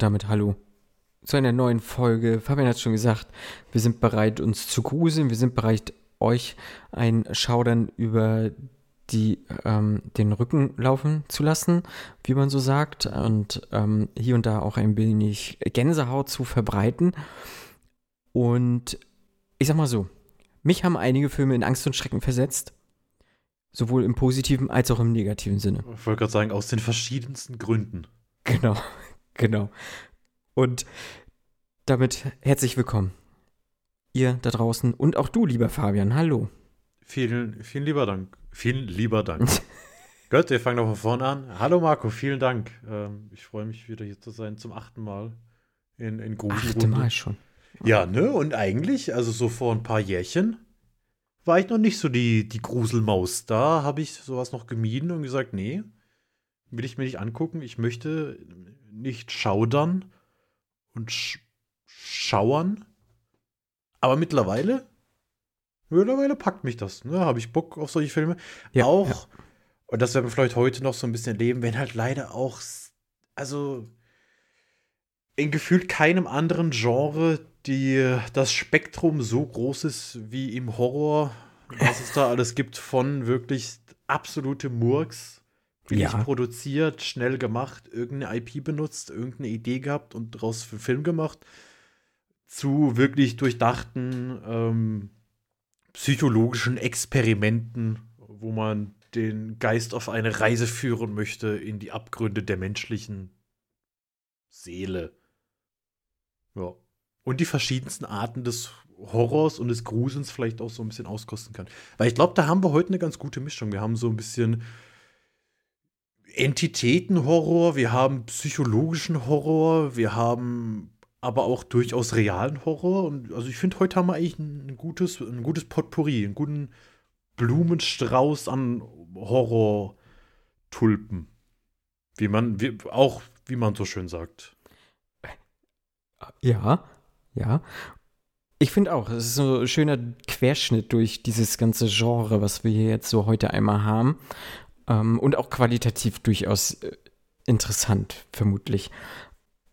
Und damit hallo zu einer neuen Folge. Fabian hat schon gesagt, wir sind bereit, uns zu gruseln. Wir sind bereit, euch ein Schaudern über die, ähm, den Rücken laufen zu lassen, wie man so sagt. Und ähm, hier und da auch ein wenig Gänsehaut zu verbreiten. Und ich sag mal so, mich haben einige Filme in Angst und Schrecken versetzt. Sowohl im positiven als auch im negativen Sinne. Ich wollte gerade sagen, aus den verschiedensten Gründen. Genau, genau. Und damit herzlich willkommen. Ihr da draußen und auch du, lieber Fabian. Hallo. Vielen, vielen lieber Dank. Vielen lieber Dank. Gut, wir fangen noch von vorne an. Hallo Marco, vielen Dank. Ähm, ich freue mich wieder hier zu sein zum achten Mal in, in Achte Mal schon. Ja, ne? Und eigentlich, also so vor ein paar Jährchen, war ich noch nicht so die, die Gruselmaus. Da habe ich sowas noch gemieden und gesagt, nee, will ich mir nicht angucken. Ich möchte nicht schaudern und sch schauern. Aber mittlerweile, mittlerweile packt mich das. Ne? Habe ich Bock auf solche Filme. Ja, auch, ja. und das werden wir vielleicht heute noch so ein bisschen leben, wenn halt leider auch, also in gefühlt keinem anderen Genre die, das Spektrum so groß ist wie im Horror, was es da alles gibt, von wirklich absolute Murks, billig ja. produziert, schnell gemacht, irgendeine IP benutzt, irgendeine Idee gehabt und daraus für Film gemacht, zu wirklich durchdachten ähm, psychologischen Experimenten, wo man den Geist auf eine Reise führen möchte in die Abgründe der menschlichen Seele. Ja und die verschiedensten Arten des Horrors und des Grusens vielleicht auch so ein bisschen auskosten kann. Weil ich glaube, da haben wir heute eine ganz gute Mischung. Wir haben so ein bisschen Entitätenhorror, wir haben psychologischen Horror, wir haben aber auch durchaus realen Horror. Und also ich finde, heute haben wir eigentlich ein gutes, ein gutes Potpourri, einen guten Blumenstrauß an Horror-Tulpen. Wie man, wie, auch wie man so schön sagt. Ja, ja. Ich finde auch, es ist so ein schöner Querschnitt durch dieses ganze Genre, was wir hier jetzt so heute einmal haben. Ähm, und auch qualitativ durchaus äh, interessant, vermutlich.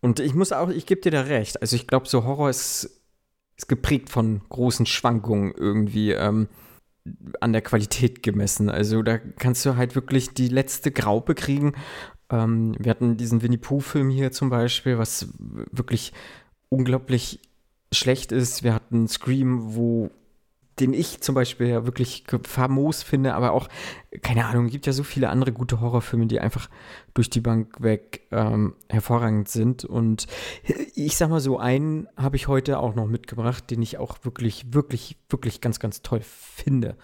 Und ich muss auch, ich gebe dir da recht. Also ich glaube, so Horror ist, ist geprägt von großen Schwankungen irgendwie ähm, an der Qualität gemessen. Also da kannst du halt wirklich die letzte Graupe kriegen. Ähm, wir hatten diesen Winnie Pooh-Film hier zum Beispiel, was wirklich unglaublich schlecht ist. Wir hatten Scream, wo den ich zum Beispiel ja wirklich famos finde, aber auch, keine Ahnung, gibt ja so viele andere gute Horrorfilme, die einfach durch die Bank weg ähm, hervorragend sind. Und ich sag mal so, einen habe ich heute auch noch mitgebracht, den ich auch wirklich, wirklich, wirklich ganz, ganz toll finde.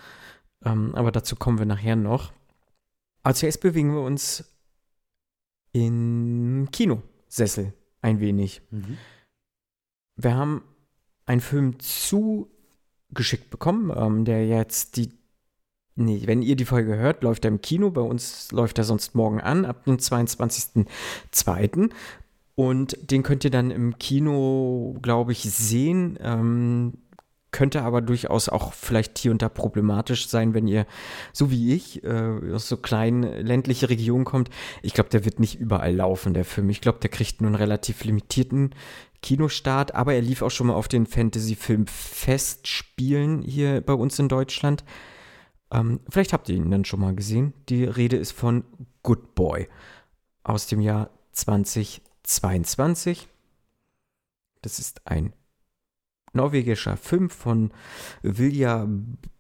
Ähm, aber dazu kommen wir nachher noch. Aber zuerst bewegen wir uns im Kinosessel ein wenig. Mhm. Wir haben einen Film zugeschickt bekommen, ähm, der jetzt die, nee, wenn ihr die Folge hört, läuft er im Kino. Bei uns läuft er sonst morgen an, ab dem 22.02. Und den könnt ihr dann im Kino, glaube ich, sehen. Ähm, könnte aber durchaus auch vielleicht hier und da problematisch sein, wenn ihr, so wie ich, äh, aus so kleinen ländliche Regionen kommt. Ich glaube, der wird nicht überall laufen, der Film. Ich glaube, der kriegt nur einen relativ limitierten Kinostart, aber er lief auch schon mal auf den Fantasy-Film-Festspielen hier bei uns in Deutschland. Ähm, vielleicht habt ihr ihn dann schon mal gesehen. Die Rede ist von Good Boy aus dem Jahr 2022. Das ist ein norwegischer Film von Vilja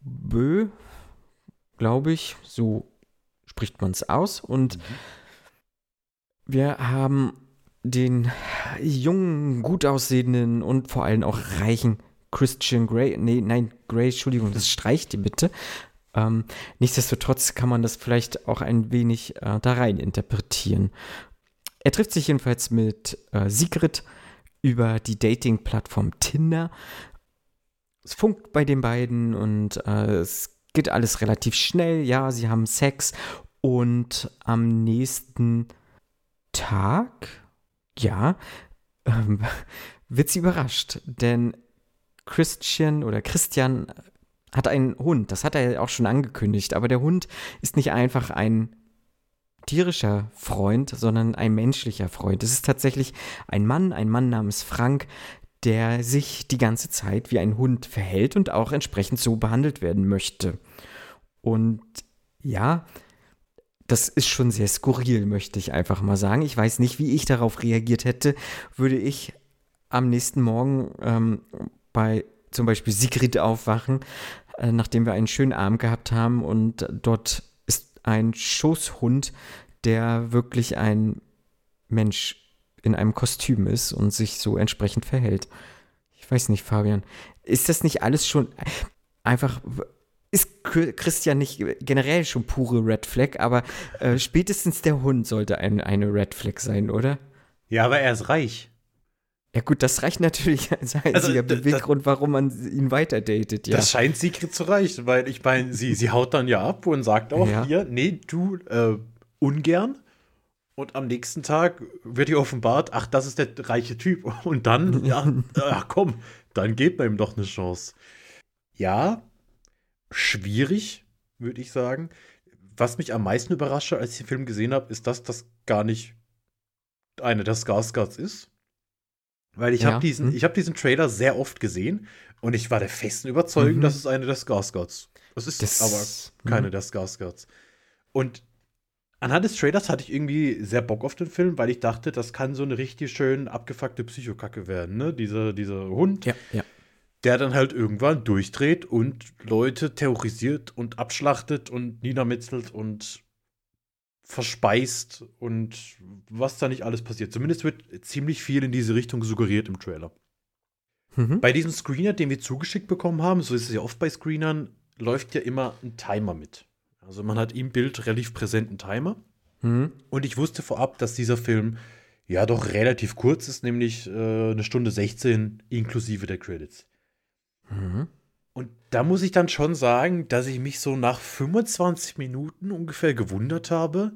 Bö, glaube ich. So spricht man es aus. Und mhm. wir haben den jungen, gut aussehenden und vor allem auch reichen Christian Grey, nee, nein, Grey, Entschuldigung, das streicht die bitte. Ähm, nichtsdestotrotz kann man das vielleicht auch ein wenig äh, da rein interpretieren. Er trifft sich jedenfalls mit äh, Sigrid über die Dating-Plattform Tinder. Es funkt bei den beiden und äh, es geht alles relativ schnell. Ja, sie haben Sex und am nächsten Tag ja, ähm, wird sie überrascht, denn Christian oder Christian hat einen Hund. Das hat er ja auch schon angekündigt. Aber der Hund ist nicht einfach ein tierischer Freund, sondern ein menschlicher Freund. Es ist tatsächlich ein Mann, ein Mann namens Frank, der sich die ganze Zeit wie ein Hund verhält und auch entsprechend so behandelt werden möchte. Und ja, das ist schon sehr skurril, möchte ich einfach mal sagen. Ich weiß nicht, wie ich darauf reagiert hätte, würde ich am nächsten Morgen ähm, bei zum Beispiel Sigrid aufwachen, äh, nachdem wir einen schönen Abend gehabt haben und dort ist ein Schoßhund, der wirklich ein Mensch in einem Kostüm ist und sich so entsprechend verhält. Ich weiß nicht, Fabian. Ist das nicht alles schon einfach. Ist Christian nicht generell schon pure Red Flag, aber äh, spätestens der Hund sollte ein, eine Red Flag sein, oder? Ja, aber er ist reich. Ja gut, das reicht natürlich als einziger also, Beweggrund, warum man ihn weiter datet, ja. Das scheint Secret zu reichen, weil ich meine, sie, sie haut dann ja ab und sagt auch ja. hier, nee, du, äh, ungern. Und am nächsten Tag wird ihr offenbart, ach, das ist der reiche Typ. Und dann, ja, ach komm, dann geht man ihm doch eine Chance. Ja, schwierig, würde ich sagen. Was mich am meisten überrascht, als ich den Film gesehen habe, ist, dass das gar nicht eine der Skarsgards ist. Weil ich ja. habe diesen, hm. hab diesen Trailer sehr oft gesehen und ich war der festen Überzeugung, mhm. dass es eine der Skarsgards. Das ist das, aber keine mhm. der Skarsgards. Und anhand des Trailers hatte ich irgendwie sehr Bock auf den Film, weil ich dachte, das kann so eine richtig schön abgefuckte Psychokacke werden, ne? Dieser, dieser Hund, ja, ja. Der dann halt irgendwann durchdreht und Leute terrorisiert und abschlachtet und niedermetzelt und verspeist und was da nicht alles passiert. Zumindest wird ziemlich viel in diese Richtung suggeriert im Trailer. Mhm. Bei diesem Screener, den wir zugeschickt bekommen haben, so ist es ja oft bei Screenern, läuft ja immer ein Timer mit. Also man hat im Bild relativ präsenten Timer. Mhm. Und ich wusste vorab, dass dieser Film ja doch relativ kurz ist, nämlich äh, eine Stunde 16 inklusive der Credits. Mhm. Und da muss ich dann schon sagen, dass ich mich so nach 25 Minuten ungefähr gewundert habe,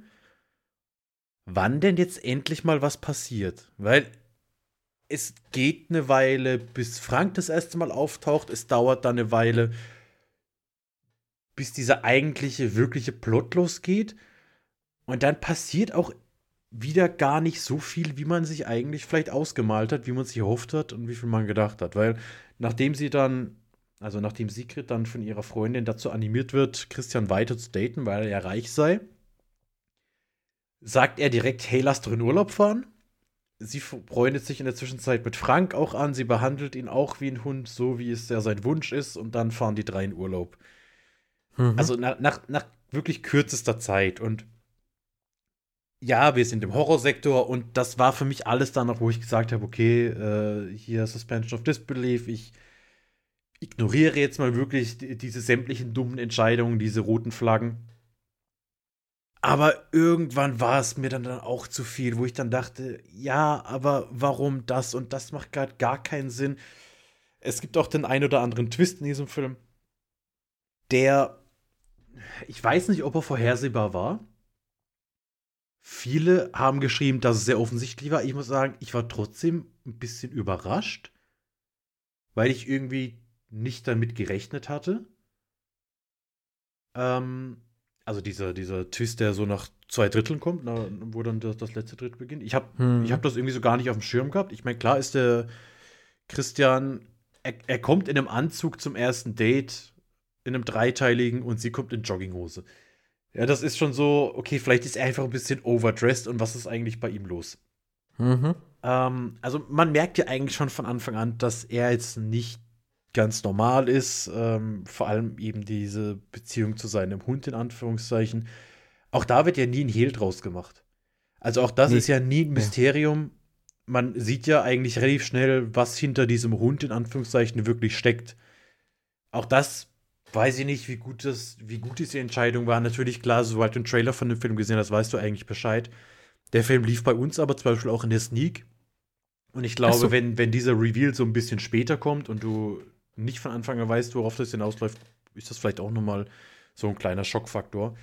wann denn jetzt endlich mal was passiert. Weil es geht eine Weile, bis Frank das erste Mal auftaucht. Es dauert dann eine Weile, bis dieser eigentliche, wirkliche Plot losgeht. Und dann passiert auch wieder gar nicht so viel, wie man sich eigentlich vielleicht ausgemalt hat, wie man sich erhofft hat und wie viel man gedacht hat. Weil nachdem sie dann also nachdem Sigrid dann von ihrer Freundin dazu animiert wird, Christian weiter zu daten, weil er reich sei, sagt er direkt, hey, lass doch in Urlaub fahren. Sie freundet sich in der Zwischenzeit mit Frank auch an. Sie behandelt ihn auch wie ein Hund, so wie es ja sein Wunsch ist. Und dann fahren die drei in Urlaub. Mhm. Also nach, nach, nach wirklich kürzester Zeit. Und ja, wir sind im Horrorsektor. Und das war für mich alles danach, wo ich gesagt habe, okay, äh, hier Suspension of Disbelief. Ich ignoriere jetzt mal wirklich diese sämtlichen dummen Entscheidungen, diese roten Flaggen. Aber irgendwann war es mir dann, dann auch zu viel, wo ich dann dachte, ja, aber warum das und das macht gerade gar keinen Sinn. Es gibt auch den ein oder anderen Twist in diesem Film, der, ich weiß nicht, ob er vorhersehbar war. Viele haben geschrieben, dass es sehr offensichtlich war. Ich muss sagen, ich war trotzdem ein bisschen überrascht, weil ich irgendwie nicht damit gerechnet hatte. Ähm, also dieser, dieser Twist, der so nach zwei Dritteln kommt, na, wo dann das, das, letzte Drittel beginnt. Ich habe hm. hab das irgendwie so gar nicht auf dem Schirm gehabt. Ich meine, klar ist der Christian, er, er, kommt in einem Anzug zum ersten Date, in einem dreiteiligen und sie kommt in Jogginghose. Ja, das ist schon so, okay, vielleicht ist er einfach ein bisschen overdressed und was ist eigentlich bei ihm los? Mhm. Ähm, also man merkt ja eigentlich schon von Anfang an, dass er jetzt nicht ganz normal ist. Ähm, vor allem eben diese Beziehung zu seinem Hund, in Anführungszeichen. Auch da wird ja nie ein Hehl draus gemacht. Also auch das nee. ist ja nie ein Mysterium. Man sieht ja eigentlich relativ schnell, was hinter diesem Hund in Anführungszeichen wirklich steckt. Auch das weiß ich nicht, wie gut, das, wie gut diese Entscheidung war. Natürlich, klar, sobald du einen Trailer von dem Film gesehen hast, weißt du eigentlich Bescheid. Der Film lief bei uns aber zum Beispiel auch in der Sneak. Und ich glaube, so. wenn, wenn dieser Reveal so ein bisschen später kommt und du nicht von Anfang an weißt, worauf das hinausläuft, ist das vielleicht auch nochmal so ein kleiner Schockfaktor.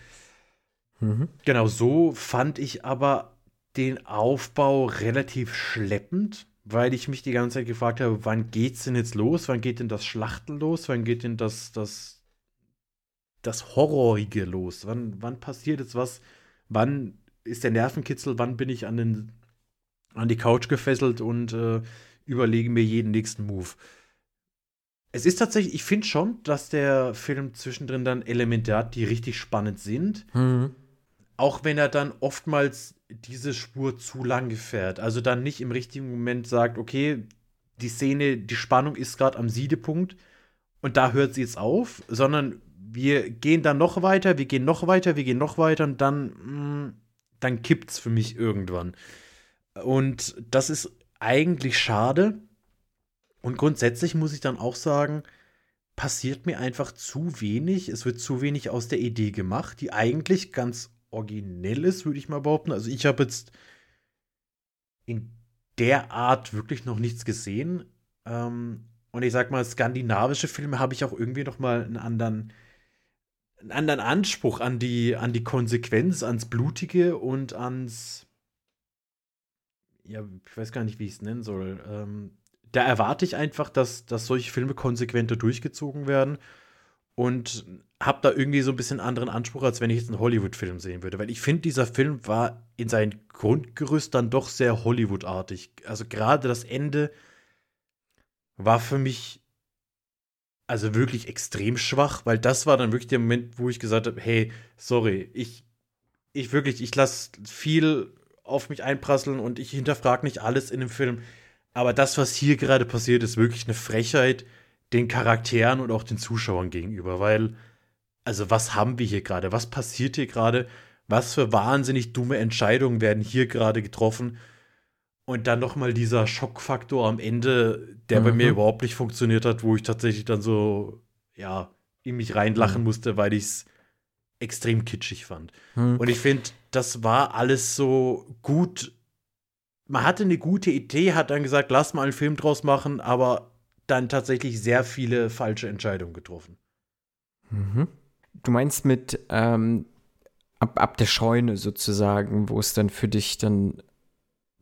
Mhm. Genau, so fand ich aber den Aufbau relativ schleppend, weil ich mich die ganze Zeit gefragt habe, wann geht's denn jetzt los? Wann geht denn das Schlachten los? Wann geht denn das, das das Horrorige los? Wann, wann passiert jetzt was? Wann ist der Nervenkitzel? Wann bin ich an, den, an die Couch gefesselt und äh, überlege mir jeden nächsten Move? Es ist tatsächlich, ich finde schon, dass der Film zwischendrin dann Elemente hat, die richtig spannend sind. Mhm. Auch wenn er dann oftmals diese Spur zu lange fährt. Also dann nicht im richtigen Moment sagt, okay, die Szene, die Spannung ist gerade am Siedepunkt und da hört sie jetzt auf, sondern wir gehen dann noch weiter, wir gehen noch weiter, wir gehen noch weiter und dann, mh, mm, dann kippt's für mich irgendwann. Und das ist eigentlich schade. Und grundsätzlich muss ich dann auch sagen, passiert mir einfach zu wenig. Es wird zu wenig aus der Idee gemacht, die eigentlich ganz originell ist, würde ich mal behaupten. Also ich habe jetzt in der Art wirklich noch nichts gesehen. Ähm, und ich sag mal, skandinavische Filme habe ich auch irgendwie noch mal einen anderen, einen anderen Anspruch an die, an die Konsequenz, ans Blutige und ans, ja, ich weiß gar nicht, wie ich es nennen soll. Ähm, da erwarte ich einfach, dass, dass solche Filme konsequenter durchgezogen werden und habe da irgendwie so ein bisschen anderen Anspruch, als wenn ich jetzt einen Hollywood-Film sehen würde. Weil ich finde, dieser Film war in seinem Grundgerüst dann doch sehr Hollywood-artig. Also gerade das Ende war für mich also wirklich extrem schwach, weil das war dann wirklich der Moment, wo ich gesagt habe, hey, sorry, ich, ich wirklich, ich lasse viel auf mich einprasseln und ich hinterfrage nicht alles in dem Film. Aber das, was hier gerade passiert, ist wirklich eine Frechheit den Charakteren und auch den Zuschauern gegenüber, weil, also was haben wir hier gerade? Was passiert hier gerade? Was für wahnsinnig dumme Entscheidungen werden hier gerade getroffen? Und dann noch mal dieser Schockfaktor am Ende, der mhm. bei mir mhm. überhaupt nicht funktioniert hat, wo ich tatsächlich dann so, ja, in mich reinlachen mhm. musste, weil ich es extrem kitschig fand. Mhm. Und ich finde, das war alles so gut. Man hatte eine gute Idee, hat dann gesagt, lass mal einen Film draus machen, aber dann tatsächlich sehr viele falsche Entscheidungen getroffen. Mhm. Du meinst mit ähm, ab, ab der Scheune sozusagen, wo es dann für dich dann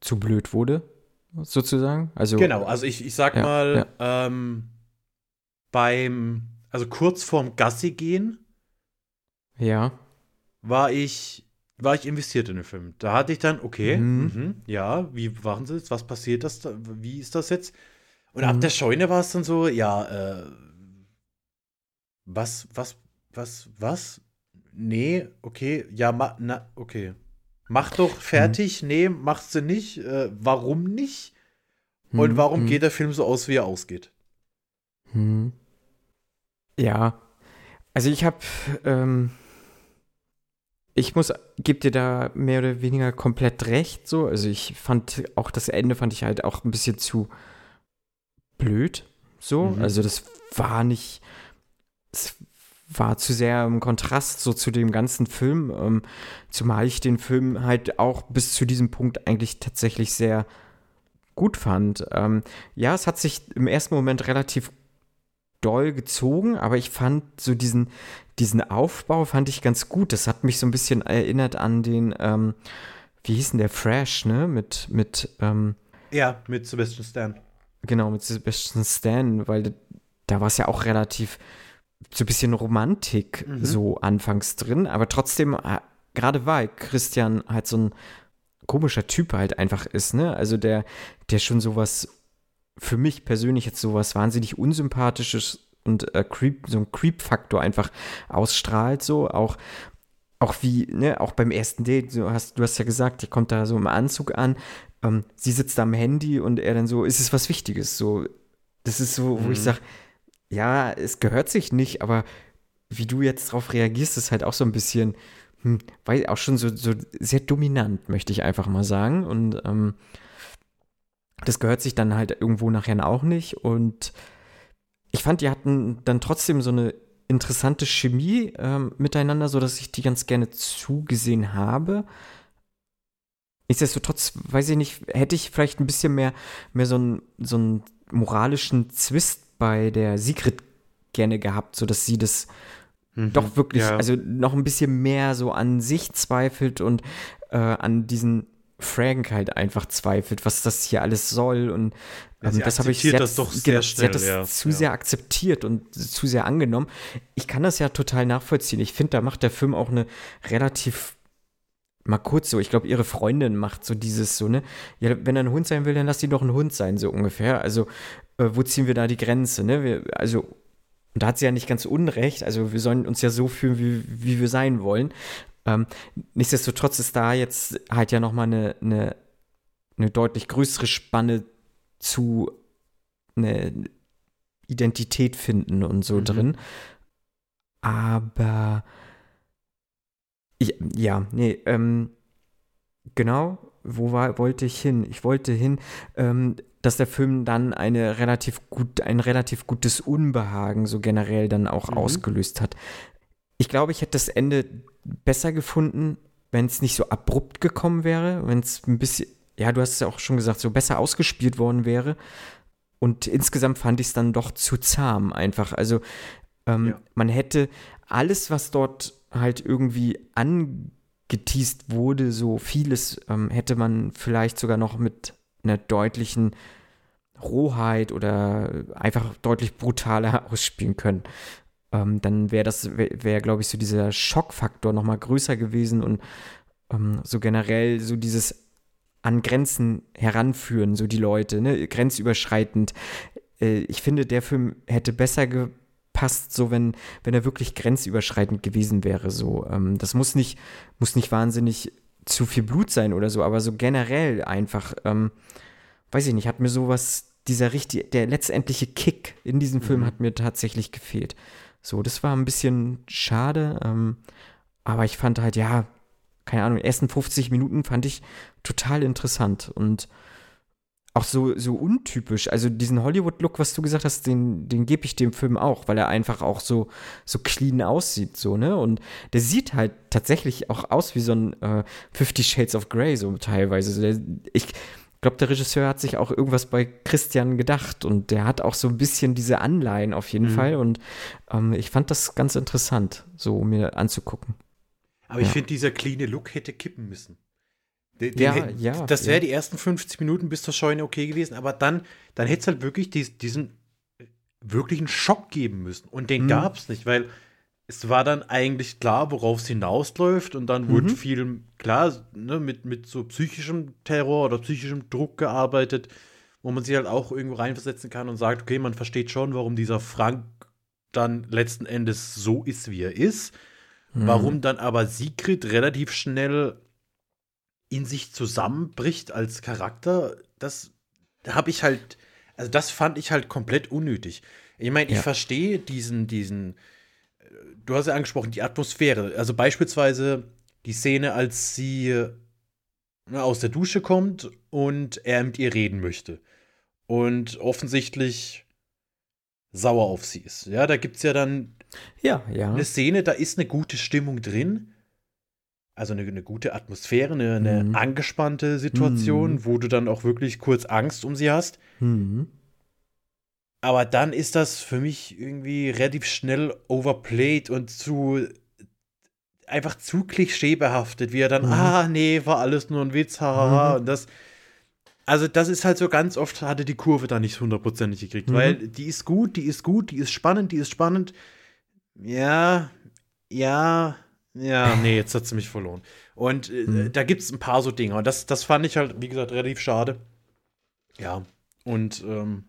zu blöd wurde, sozusagen? Also, genau, also ich, ich sag ja, mal, ja. Ähm, beim, also kurz vorm Gassi gehen, ja. war ich, war ich investiert in den Film. Da hatte ich dann, okay, mhm. mh, ja, wie waren sie jetzt? Was passiert das? Da, wie ist das jetzt? Und mhm. ab der Scheune war es dann so, ja, äh, was, was, was, was? Nee, okay, ja, ma, na, okay. Mach doch fertig, mhm. nee, macht sie nicht. Äh, warum nicht? Und mhm. warum mhm. geht der Film so aus, wie er ausgeht? Mhm. Ja, also ich habe, ähm, ich muss, gebe dir da mehr oder weniger komplett recht, so. Also ich fand auch das Ende fand ich halt auch ein bisschen zu, blöd. So, mhm. also das war nicht, es war zu sehr im Kontrast so zu dem ganzen Film, ähm, zumal ich den Film halt auch bis zu diesem Punkt eigentlich tatsächlich sehr gut fand. Ähm, ja, es hat sich im ersten Moment relativ doll gezogen, aber ich fand so diesen, diesen Aufbau fand ich ganz gut. Das hat mich so ein bisschen erinnert an den, ähm, wie hieß denn der Fresh, ne? Mit, mit, ähm, ja, mit Sebastian Stan. Genau, mit Sebastian Stan, weil da war es ja auch relativ so ein bisschen Romantik mhm. so anfangs drin, aber trotzdem, äh, gerade weil Christian halt so ein komischer Typ halt einfach ist, ne? Also der, der schon sowas, für mich persönlich jetzt sowas wahnsinnig unsympathisches und äh, Creep, so ein Creep-Faktor einfach ausstrahlt, so auch auch wie, ne, auch beim ersten Date, du hast, du hast ja gesagt, der kommt da so im Anzug an, ähm, sie sitzt am Handy und er dann so, ist es was Wichtiges? So, das ist so, wo mhm. ich sage, ja, es gehört sich nicht, aber wie du jetzt darauf reagierst, ist halt auch so ein bisschen, hm, weil auch schon so, so sehr dominant, möchte ich einfach mal sagen. Und ähm, das gehört sich dann halt irgendwo nachher auch nicht. Und ich fand, die hatten dann trotzdem so eine interessante Chemie ähm, miteinander, sodass ich die ganz gerne zugesehen habe. Nichtsdestotrotz, weiß ich nicht, hätte ich vielleicht ein bisschen mehr, mehr so, einen, so einen moralischen Zwist bei der Sigrid gerne gehabt, sodass sie das mhm, doch wirklich, ja. also noch ein bisschen mehr so an sich zweifelt und äh, an diesen Frank halt einfach zweifelt, was das hier alles soll. Und ähm, das habe ich sehr, das doch sehr genau, schnell, das ja, zu ja. sehr akzeptiert und zu sehr angenommen. Ich kann das ja total nachvollziehen. Ich finde, da macht der Film auch eine relativ mal kurz so, ich glaube, ihre Freundin macht so dieses so, ne? Ja, wenn er ein Hund sein will, dann lass ihn doch ein Hund sein, so ungefähr. Also, äh, wo ziehen wir da die Grenze, ne? Wir, also, und da hat sie ja nicht ganz unrecht. Also, wir sollen uns ja so fühlen, wie, wie wir sein wollen. Ähm, nichtsdestotrotz ist da jetzt halt ja nochmal eine, eine, eine deutlich größere Spanne zu eine Identität finden und so Mhm. drin. Aber ja, nee, ähm, genau, wo war, wollte ich hin? Ich wollte hin, ähm, dass der Film dann eine relativ gut, ein relativ gutes Unbehagen so generell dann auch Mhm. ausgelöst hat. Ich glaube, ich hätte das Ende besser gefunden, wenn es nicht so abrupt gekommen wäre, wenn es ein bisschen, ja, du hast es ja auch schon gesagt, so besser ausgespielt worden wäre. Und insgesamt fand ich es dann doch zu zahm einfach. Also ähm, Ja. man hätte alles, was dort halt irgendwie angeteased wurde, so vieles ähm, hätte man vielleicht sogar noch mit einer deutlichen Rohheit oder einfach deutlich brutaler ausspielen können. Ähm, dann wäre das, wäre, wär, glaube ich, so dieser Schockfaktor noch mal größer gewesen und ähm, so generell so dieses an Grenzen heranführen, so die Leute, ne, grenzüberschreitend. Äh, ich finde, der Film hätte besser gepasst, so wenn, wenn er wirklich grenzüberschreitend gewesen wäre. So, ähm, das muss nicht, muss nicht wahnsinnig zu viel Blut sein oder so, aber so generell einfach, ähm, weiß ich nicht, hat mir sowas, dieser richtig, der letztendliche Kick in diesem Film Mhm. hat mir tatsächlich gefehlt. So, das war ein bisschen schade, ähm, aber ich fand halt, ja, keine Ahnung, die ersten 50 Minuten fand ich total interessant und auch so, so untypisch. Also diesen Hollywood-Look, was du gesagt hast, den, den gebe ich dem Film auch, weil er einfach auch so, so clean aussieht, so, ne? Und der sieht halt tatsächlich auch aus wie so ein äh, Fifty Shades of Grey, so teilweise. Also der, ich glaube, der Regisseur hat sich auch irgendwas bei Christian gedacht und der hat auch so ein bisschen diese Anleihen auf jeden Mhm. Fall und ähm, ich fand das ganz interessant, so mir anzugucken. Aber ich Ja. finde, dieser cleane Look hätte kippen müssen. Den, Ja, ja, Das wäre ja. die ersten 50 Minuten bis zur Scheune okay gewesen, aber dann, dann hätte es halt wirklich dies, diesen äh, wirklichen Schock geben müssen. Und den Mhm. gab es nicht, weil es war dann eigentlich klar, worauf es hinausläuft. Und dann wurde Mhm. viel, klar, ne, mit, mit so psychischem Terror oder psychischem Druck gearbeitet, wo man sich halt auch irgendwo reinversetzen kann und sagt, okay, man versteht schon, warum dieser Frank dann letzten Endes so ist, wie er ist. Mhm. Warum dann aber Sigrid relativ schnell in sich zusammenbricht als Charakter, das habe ich halt, also das fand ich halt komplett unnötig. Ich meine, ich Ja. verstehe diesen, diesen, äh, du hast ja angesprochen, die Atmosphäre. Also beispielsweise die Szene, als sie äh, aus der Dusche kommt und er mit ihr reden möchte. Und offensichtlich sauer auf sie ist. Ja, da gibt es ja dann Ja, ja. eine Szene, da ist eine gute Stimmung drin. Also eine, eine gute Atmosphäre, eine, eine Mhm. angespannte Situation, Mhm. wo du dann auch wirklich kurz Angst um sie hast. Mhm. Aber dann ist das für mich irgendwie relativ schnell overplayed und zu einfach zu klischeebehaftet, wie er dann, Mhm. ah, nee, war alles nur ein Witz, hahaha. Mhm. Und das, also das ist halt so ganz oft, hatte die Kurve da nicht hundertprozentig gekriegt, Mhm. weil die ist gut, die ist gut, die ist spannend, die ist spannend. Ja, ja, ja, nee, jetzt hat sie mich verloren. Und äh, Mhm. da gibt es ein paar so Dinge. Und das, das fand ich halt, wie gesagt, relativ schade. Ja, und ähm,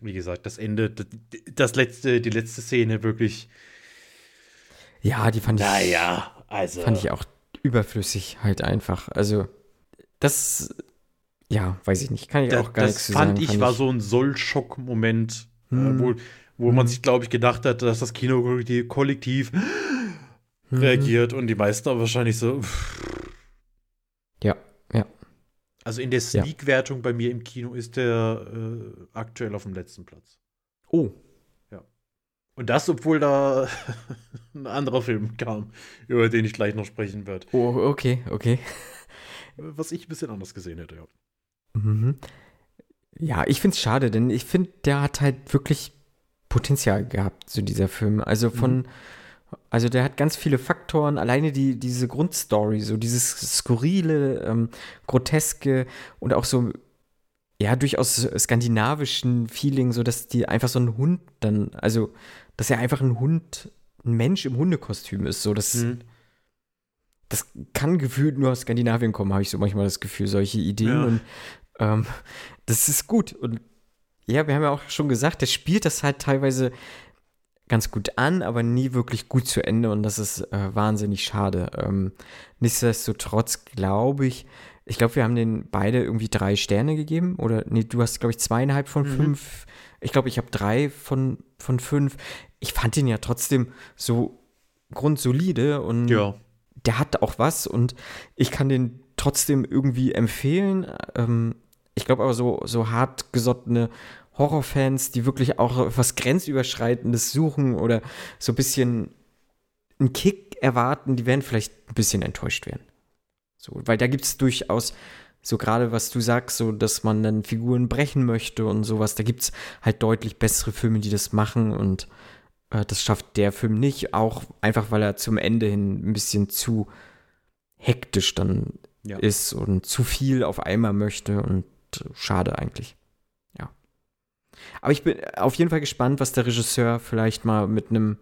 wie gesagt, das Ende, das, das letzte, die letzte Szene wirklich, Ja, die fand ich, naja, also. fand ich auch überflüssig halt einfach. Also, das, ja, weiß ich nicht, kann ich da, auch gar das nichts zu fand sagen. ich, war so ein Soll-Schock-Moment, äh, Hm. wo, wo man Hm. sich, glaube ich, gedacht hat, dass das Kinokollektiv kollektiv Mhm. reagiert und die meisten aber wahrscheinlich so. Ja, ja. Also in der Ja. Sneak-Wertung bei mir im Kino ist der äh, aktuell auf dem letzten Platz. Oh, Und das, obwohl da ein anderer Film kam, über den ich gleich noch sprechen werde. oh, okay, okay. Was ich ein bisschen anders gesehen hätte, ja. Mhm. Ja, ich finde es schade, denn ich finde, der hat halt wirklich Potenzial gehabt, so dieser Film. Also von, Also der hat ganz viele Faktoren, alleine die, diese Grundstory, so dieses skurrile, ähm, groteske und auch so, ja, durchaus skandinavischen Feeling, so dass die einfach so ein Hund dann, also, dass er einfach ein Hund, ein Mensch im Hundekostüm ist, so das, mhm. das kann gefühlt nur aus Skandinavien kommen, habe ich so manchmal das Gefühl, solche Ideen ja. und ähm, das ist gut und ja, wir haben ja auch schon gesagt, der spielt das halt teilweise ganz gut an, aber nie wirklich gut zu Ende und das ist äh, wahnsinnig schade. Ähm, nichtsdestotrotz glaube ich, ich glaube, wir haben den beide irgendwie drei Sterne gegeben oder nee, du hast glaube ich zweieinhalb von mhm. fünf. Ich glaube, ich habe drei von, von fünf. Ich fand ihn ja trotzdem so grundsolide und ja. der hat auch was und ich kann den trotzdem irgendwie empfehlen. Ähm, ich glaube aber so, so hartgesottene Horrorfans, die wirklich auch was Grenzüberschreitendes suchen oder so ein bisschen einen Kick erwarten, die werden vielleicht ein bisschen enttäuscht werden. So, weil da gibt es durchaus, so gerade was du sagst, so dass man dann Figuren brechen möchte und sowas, da gibt es halt deutlich bessere Filme, die das machen und äh, das schafft der Film nicht, auch einfach weil er zum Ende hin ein bisschen zu hektisch dann ja. ist und zu viel auf einmal möchte und schade eigentlich. Aber ich bin auf jeden Fall gespannt, was der Regisseur vielleicht mal mit einem.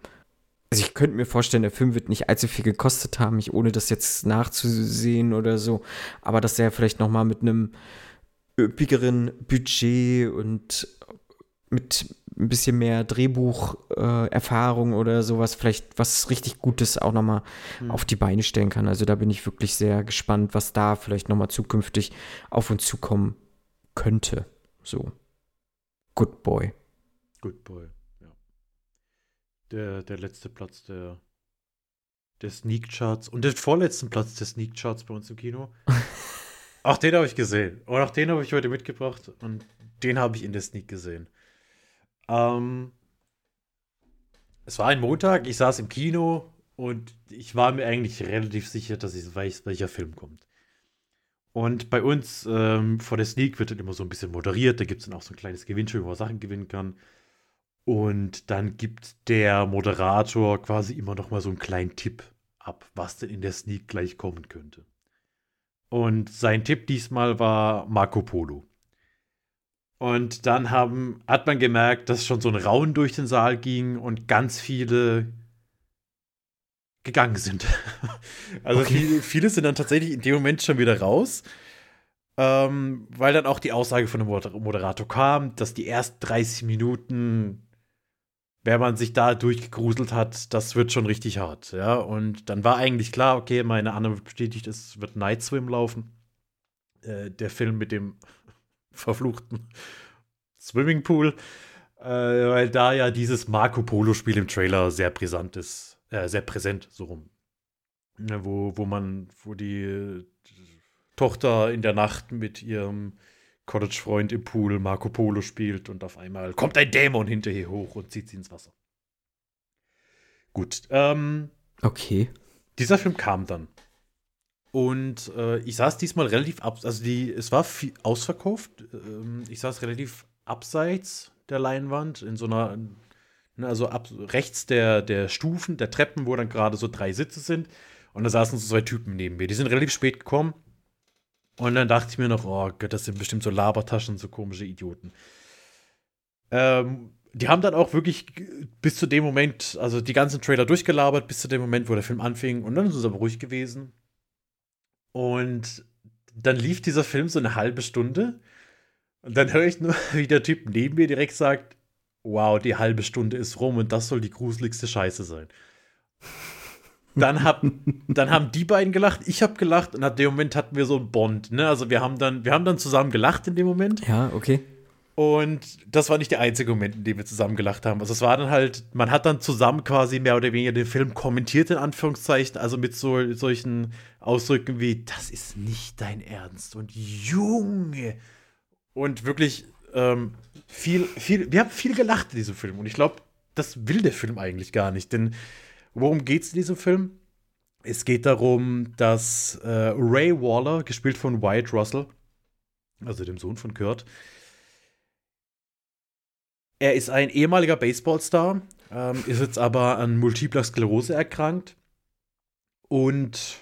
Also ich könnte mir vorstellen, der Film wird nicht allzu viel gekostet haben, ich, ohne das jetzt nachzusehen oder so. Aber dass er vielleicht noch mal mit einem üppigeren Budget und mit ein bisschen mehr Drehbucherfahrung äh, oder sowas vielleicht was richtig Gutes auch noch mal hm. auf die Beine stellen kann. Also da bin ich wirklich sehr gespannt, was da vielleicht noch mal zukünftig auf uns zukommen könnte. So. Good Boy. Good Boy, ja. Der, der letzte Platz der, der Sneak Charts und der vorletzten Platz der Sneak Charts bei uns im Kino. Ach, den habe ich gesehen. Und auch den habe ich heute mitgebracht und den habe ich in der Sneak gesehen. Ähm, es war ein Montag, ich saß im Kino und ich war mir eigentlich relativ sicher, dass ich weiß, welcher Film kommt. Und bei uns ähm, vor der Sneak wird dann immer so ein bisschen moderiert. Da gibt es dann auch so ein kleines Gewinnspiel, wo man Sachen gewinnen kann. Und dann gibt der Moderator quasi immer noch mal so einen kleinen Tipp ab, was denn in der Sneak gleich kommen könnte. Und sein Tipp diesmal war Marco Polo. Und dann haben, hat man gemerkt, dass schon so ein Raun durch den Saal ging und ganz viele gegangen sind. also okay. viele, viele, sind dann tatsächlich in dem Moment schon wieder raus, ähm, weil dann auch die Aussage von dem Moderator kam, dass die ersten 30 Minuten, wenn man sich da durchgegruselt hat, das wird schon richtig hart. Ja, und dann war eigentlich klar, okay, meine Annahme bestätigt, es wird Night Swim laufen. Äh, der Film mit dem verfluchten Swimmingpool, äh, weil da ja dieses Marco Polo-Spiel im Trailer sehr brisant ist äh, sehr präsent, so rum. Ja, wo, wo man, wo die Tochter in der Nacht mit ihrem Cottage-Freund im Pool Marco Polo spielt und auf einmal kommt ein Dämon hinterher hoch und zieht sie ins Wasser. Gut. Ähm, okay. Dieser Film kam dann. Und äh, ich saß diesmal relativ ab, also die, es war viel ausverkauft. Ähm, ich saß relativ abseits der Leinwand in so einer Ne, also ab rechts der, der Stufen, der Treppen, wo dann gerade so drei Sitze sind. Und da saßen so zwei Typen neben mir. Die sind relativ spät gekommen. Und dann dachte ich mir noch, oh Gott, das sind bestimmt so Labertaschen, so komische Idioten. Ähm, die haben dann auch wirklich bis zu dem Moment, also die ganzen Trailer durchgelabert, bis zu dem Moment, wo der Film anfing. Und dann ist es aber ruhig gewesen. Und dann lief dieser Film so eine halbe Stunde. Und dann höre ich nur, wie der Typ neben mir direkt sagt, wow, die halbe Stunde ist rum und das soll die gruseligste Scheiße sein. Dann, hab, dann haben die beiden gelacht, ich habe gelacht und ab dem Moment hatten wir so einen Bond. Ne? Also wir haben, dann, wir haben dann zusammen gelacht in dem Moment. Ja, okay. Und das war nicht der einzige Moment, in dem wir zusammen gelacht haben. Also es war dann halt, man hat dann zusammen quasi mehr oder weniger den Film kommentiert, in Anführungszeichen, also mit so, solchen Ausdrücken wie, das ist nicht dein Ernst und Junge. Und wirklich, ähm, viel, viel, wir haben viel gelacht in diesem Film und ich glaube, das will der Film eigentlich gar nicht, denn worum geht es in diesem Film? Es geht darum, dass äh, Ray Waller, gespielt von Wyatt Russell, also dem Sohn von Kurt, er ist ein ehemaliger Baseballstar, ähm, ist jetzt aber an Multipler Sklerose erkrankt und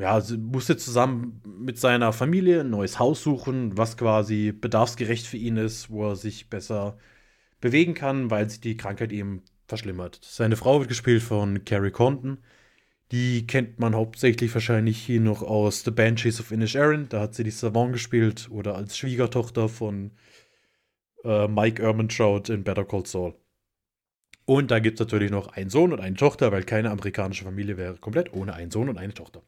ja, musste zusammen mit seiner Familie ein neues Haus suchen, was quasi bedarfsgerecht für ihn ist, wo er sich besser bewegen kann, weil sich die Krankheit eben verschlimmert. Seine Frau wird gespielt von Carrie Condon. Die kennt man hauptsächlich wahrscheinlich hier noch aus The Banshees of Inisherin. Da hat sie die Savant gespielt oder als Schwiegertochter von äh, Mike Ehrmantraut in Better Call Saul. Und da gibt es natürlich noch einen Sohn und eine Tochter, weil keine amerikanische Familie wäre komplett ohne einen Sohn und eine Tochter.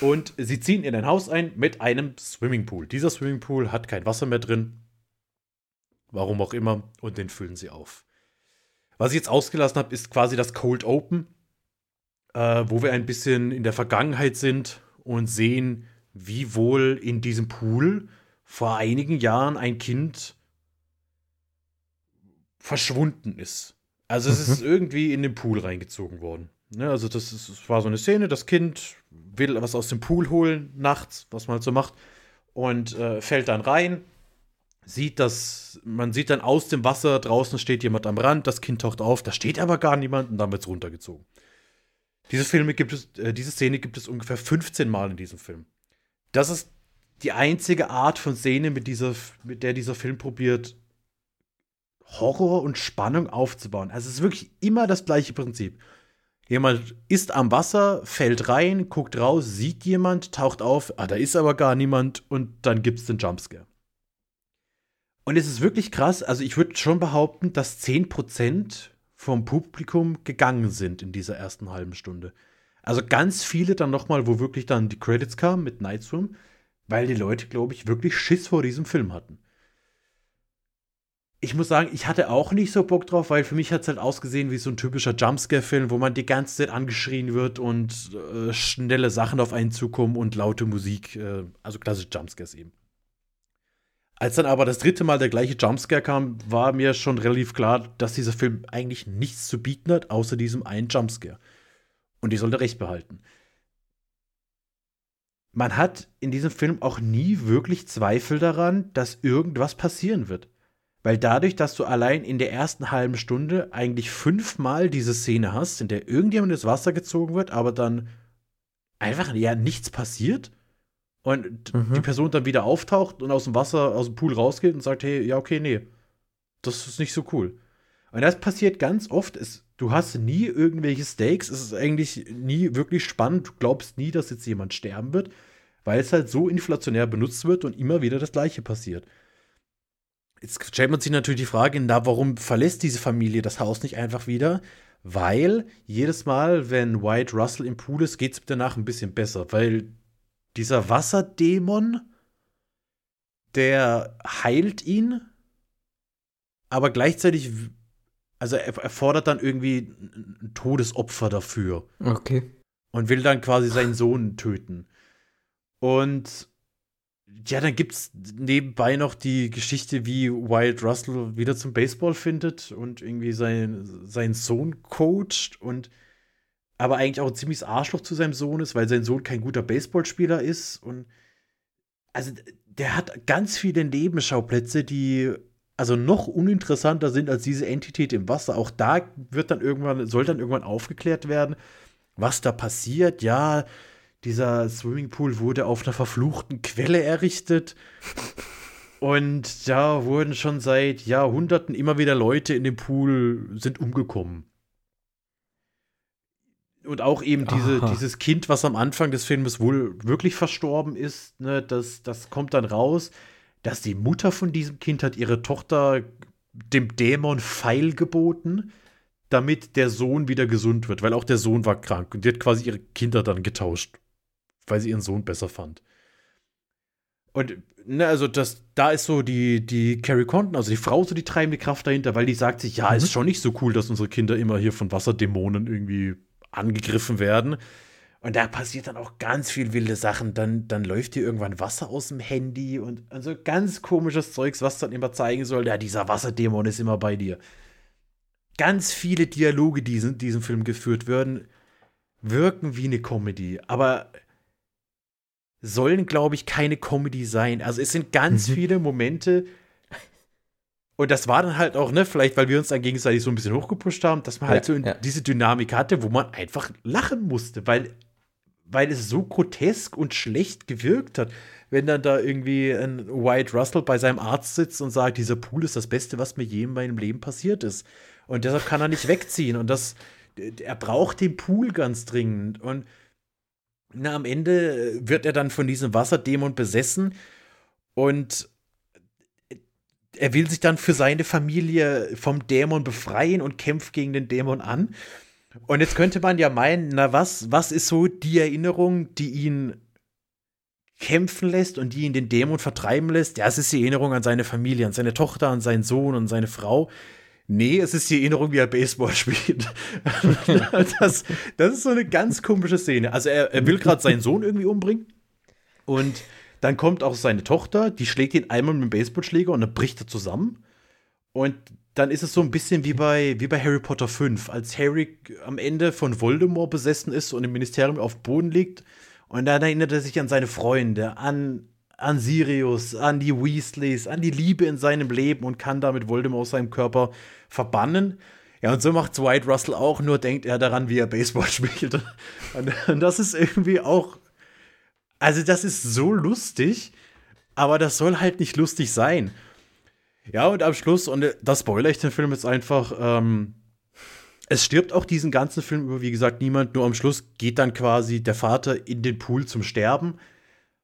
Und sie ziehen in ein Haus ein mit einem Swimmingpool. Dieser Swimmingpool hat kein Wasser mehr drin. Warum auch immer. Und den füllen sie auf. Was ich jetzt ausgelassen habe, ist quasi das Cold Open, äh, wo wir ein bisschen in der Vergangenheit sind und sehen, wie wohl in diesem Pool vor einigen Jahren ein Kind verschwunden ist. Also es mhm. ist irgendwie in den Pool reingezogen worden. Ne, also das, ist, das war so eine Szene, das Kind will was aus dem Pool holen, nachts, was man halt so macht, und äh, fällt dann rein, sieht das, man sieht dann aus dem Wasser, draußen steht jemand am Rand, das Kind taucht auf, da steht aber gar niemand und dann wird es runtergezogen. Diese Filme gibt es, äh, diese Szene gibt es ungefähr 15 Mal in diesem Film. Das ist die einzige Art von Szene, mit, dieser, mit der dieser Film probiert, Horror und Spannung aufzubauen. Also es ist wirklich immer das gleiche Prinzip. Jemand ist am Wasser, fällt rein, guckt raus, sieht jemand, taucht auf, ah, da ist aber gar niemand und dann gibt es den Jumpscare. Und es ist wirklich krass, also ich würde schon behaupten, dass 10% vom Publikum gegangen sind in dieser ersten halben Stunde. Also ganz viele dann nochmal, wo wirklich dann die Credits kamen mit Night Swim, weil die Leute, glaube ich, wirklich Schiss vor diesem Film hatten ich muss sagen, ich hatte auch nicht so Bock drauf, weil für mich hat es halt ausgesehen wie so ein typischer Jumpscare-Film, wo man die ganze Zeit angeschrien wird und äh, schnelle Sachen auf einen zukommen und laute Musik, äh, also klassische Jumpscares eben. Als dann aber das dritte Mal der gleiche Jumpscare kam, war mir schon relativ klar, dass dieser Film eigentlich nichts zu bieten hat, außer diesem einen Jumpscare. Und ich sollte recht behalten. Man hat in diesem Film auch nie wirklich Zweifel daran, dass irgendwas passieren wird. Weil dadurch, dass du allein in der ersten halben Stunde eigentlich fünfmal diese Szene hast, in der irgendjemand ins Wasser gezogen wird, aber dann einfach ja nichts passiert und mhm. die Person dann wieder auftaucht und aus dem Wasser, aus dem Pool rausgeht und sagt, hey, ja, okay, nee, das ist nicht so cool. Und das passiert ganz oft. Es, du hast nie irgendwelche Stakes. Es ist eigentlich nie wirklich spannend. Du glaubst nie, dass jetzt jemand sterben wird, weil es halt so inflationär benutzt wird und immer wieder das Gleiche passiert. Jetzt stellt man sich natürlich die Frage, na, warum verlässt diese Familie das Haus nicht einfach wieder? Weil jedes Mal, wenn White Russell im Pool ist, geht es danach ein bisschen besser, weil dieser Wasserdämon, der heilt ihn, aber gleichzeitig, also er, er fordert dann irgendwie ein Todesopfer dafür. Okay. Und will dann quasi seinen Sohn töten. Und ja, dann gibt es nebenbei noch die Geschichte, wie Wild Russell wieder zum Baseball findet und irgendwie sein, seinen Sohn coacht und aber eigentlich auch ein ziemliches Arschloch zu seinem Sohn ist, weil sein Sohn kein guter Baseballspieler ist. Und also der hat ganz viele Nebenschauplätze, die also noch uninteressanter sind als diese Entität im Wasser. Auch da wird dann irgendwann, soll dann irgendwann aufgeklärt werden, was da passiert. Ja, dieser Swimmingpool wurde auf einer verfluchten Quelle errichtet. Und da wurden schon seit Jahrhunderten immer wieder Leute in dem Pool sind umgekommen. Und auch eben diese, dieses Kind, was am Anfang des Filmes wohl wirklich verstorben ist, ne, das, das kommt dann raus, dass die Mutter von diesem Kind hat ihre Tochter dem Dämon Pfeil geboten, damit der Sohn wieder gesund wird, weil auch der Sohn war krank und die hat quasi ihre Kinder dann getauscht weil sie ihren Sohn besser fand. Und, ne, also das, da ist so die, die Carrie Condon, also die Frau, so die treibende Kraft dahinter, weil die sagt sich, ja, mhm. ist schon nicht so cool, dass unsere Kinder immer hier von Wasserdämonen irgendwie angegriffen werden. Und da passiert dann auch ganz viel wilde Sachen. Dann, dann läuft dir irgendwann Wasser aus dem Handy und also ganz komisches Zeugs, was dann immer zeigen soll, ja, dieser Wasserdämon ist immer bei dir. Ganz viele Dialoge, die in diesem Film geführt werden, wirken wie eine Comedy. Aber sollen, glaube ich, keine Comedy sein. Also es sind ganz mhm. viele Momente Und das war dann halt auch, ne, vielleicht, weil wir uns dann gegenseitig so ein bisschen hochgepusht haben, dass man halt Ja, so ja. diese Dynamik hatte, wo man einfach lachen musste, weil, weil es so grotesk und schlecht gewirkt hat. Wenn dann da irgendwie ein White Russell bei seinem Arzt sitzt und sagt, dieser Pool ist das Beste, was mir je in meinem Leben passiert ist. Und deshalb kann er nicht wegziehen. Und das, er braucht den Pool ganz dringend. Und na, am Ende wird er dann von diesem Wasserdämon besessen und er will sich dann für seine Familie vom Dämon befreien und kämpft gegen den Dämon an. Und jetzt könnte man ja meinen, na was, was ist so die Erinnerung, die ihn kämpfen lässt und die ihn den Dämon vertreiben lässt? Ja, es ist die Erinnerung an seine Familie, an seine Tochter, an seinen Sohn und seine Frau. Nee, es ist die Erinnerung, wie er Baseball spielt. das, das ist so eine ganz komische Szene. Also er, er will gerade seinen Sohn irgendwie umbringen und dann kommt auch seine Tochter, die schlägt ihn einmal mit dem Baseballschläger und dann bricht er zusammen. Und dann ist es so ein bisschen wie bei, wie bei Harry Potter 5, als Harry am Ende von Voldemort besessen ist und im Ministerium auf Boden liegt. Und dann erinnert er sich an seine Freunde, an, an Sirius, an die Weasleys, an die Liebe in seinem Leben und kann damit Voldemort aus seinem Körper verbannen. Ja, und so macht Dwight Russell auch, nur denkt er daran, wie er Baseball spielt. Und, und das ist irgendwie auch also, das ist so lustig, aber das soll halt nicht lustig sein. Ja, und am Schluss, und das spoiler ich den Film jetzt einfach, ähm, es stirbt auch diesen ganzen Film über, wie gesagt, niemand, nur am Schluss geht dann quasi der Vater in den Pool zum Sterben,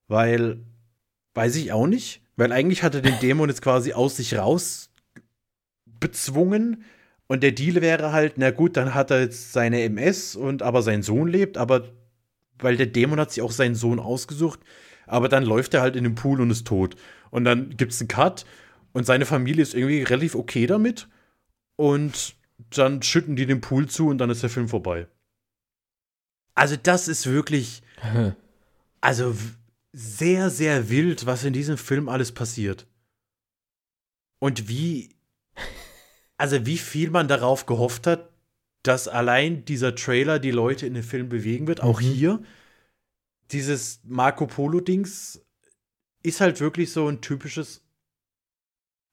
weil, weiß ich auch nicht, weil eigentlich hat er den Dämon jetzt quasi aus sich raus bezwungen und der Deal wäre halt, na gut, dann hat er jetzt seine MS und aber sein Sohn lebt, aber weil der Dämon hat sich auch seinen Sohn ausgesucht, aber dann läuft er halt in den Pool und ist tot. Und dann gibt es einen Cut und seine Familie ist irgendwie relativ okay damit. Und dann schütten die den Pool zu und dann ist der Film vorbei. Also, das ist wirklich, also sehr, sehr wild, was in diesem Film alles passiert. Und wie, also wie viel man darauf gehofft hat, dass allein dieser Trailer die Leute in den Film bewegen wird. Auch Mhm. hier, dieses Marco Polo-Dings ist halt wirklich so ein typisches.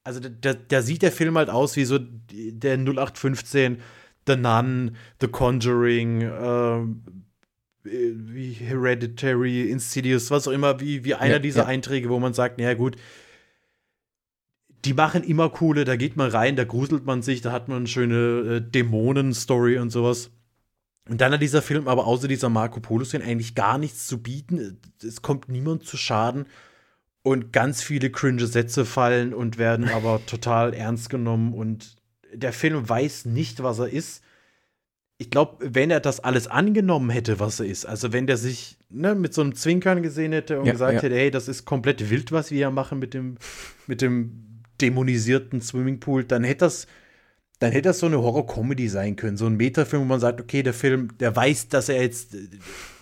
Also, da, da, sieht der Film halt aus wie so der 0815, The Nun, The Conjuring, ähm, äh, wie Hereditary, Insidious, was auch immer, wie, wie einer Ja, dieser ja. Einträge, wo man sagt, naja, gut, die machen immer coole, da geht man rein, da gruselt man sich, da hat man eine schöne äh, Dämonen-Story und sowas. Und dann hat dieser Film aber außer dieser Marco Polo-Szene eigentlich gar nichts zu bieten. Es kommt niemand zu Schaden. Und ganz viele cringe Sätze fallen und werden aber total ernst genommen. Und der Film weiß nicht, was er ist. Ich glaube, wenn er das alles angenommen hätte, was er ist, also wenn der sich ne, mit so einem Zwinkern gesehen hätte und Ja, gesagt ja. hätte, hey, das ist komplett wild, was wir hier machen mit dem, mit dem dämonisierten Swimmingpool, dann hätte das, dann hätte das so eine Horror-Comedy sein können. So ein Metafilm, wo man sagt, okay, der Film, der weiß, dass er jetzt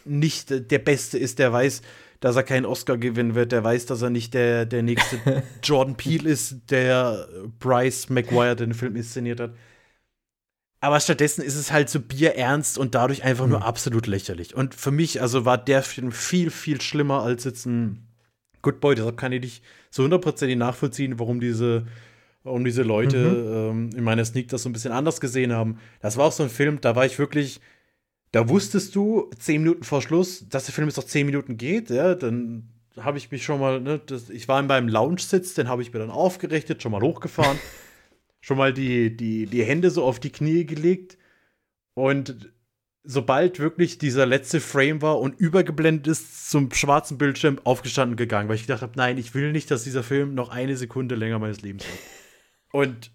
nicht der Beste ist, der weiß, dass er keinen Oscar gewinnen wird, der weiß, dass er nicht der, der nächste Jordan Peele ist, der Bryce McGuire den Film inszeniert hat. Aber stattdessen ist es halt so bierernst und dadurch einfach nur absolut lächerlich. Und für mich, also war der Film viel, viel schlimmer als jetzt ein Good Boy. Deshalb kann ich nicht so hundertprozentig nachvollziehen, warum diese, warum diese Leute ähm, in meiner Sneak das so ein bisschen anders gesehen haben. Das war auch so ein Film, da war ich wirklich, da wusstest du zehn Minuten vor Schluss, dass der Film jetzt noch zehn Minuten geht, ja, dann habe ich mich schon mal, ne, das, ich war in meinem Lounge-Sitz, den habe ich mir dann aufgerichtet, schon mal hochgefahren, schon mal die, die, die Hände so auf die Knie gelegt und sobald wirklich dieser letzte Frame war und übergeblendet ist zum schwarzen Bildschirm aufgestanden gegangen, weil ich gedacht habe, nein, ich will nicht, dass dieser Film noch eine Sekunde länger meines Lebens hat. Und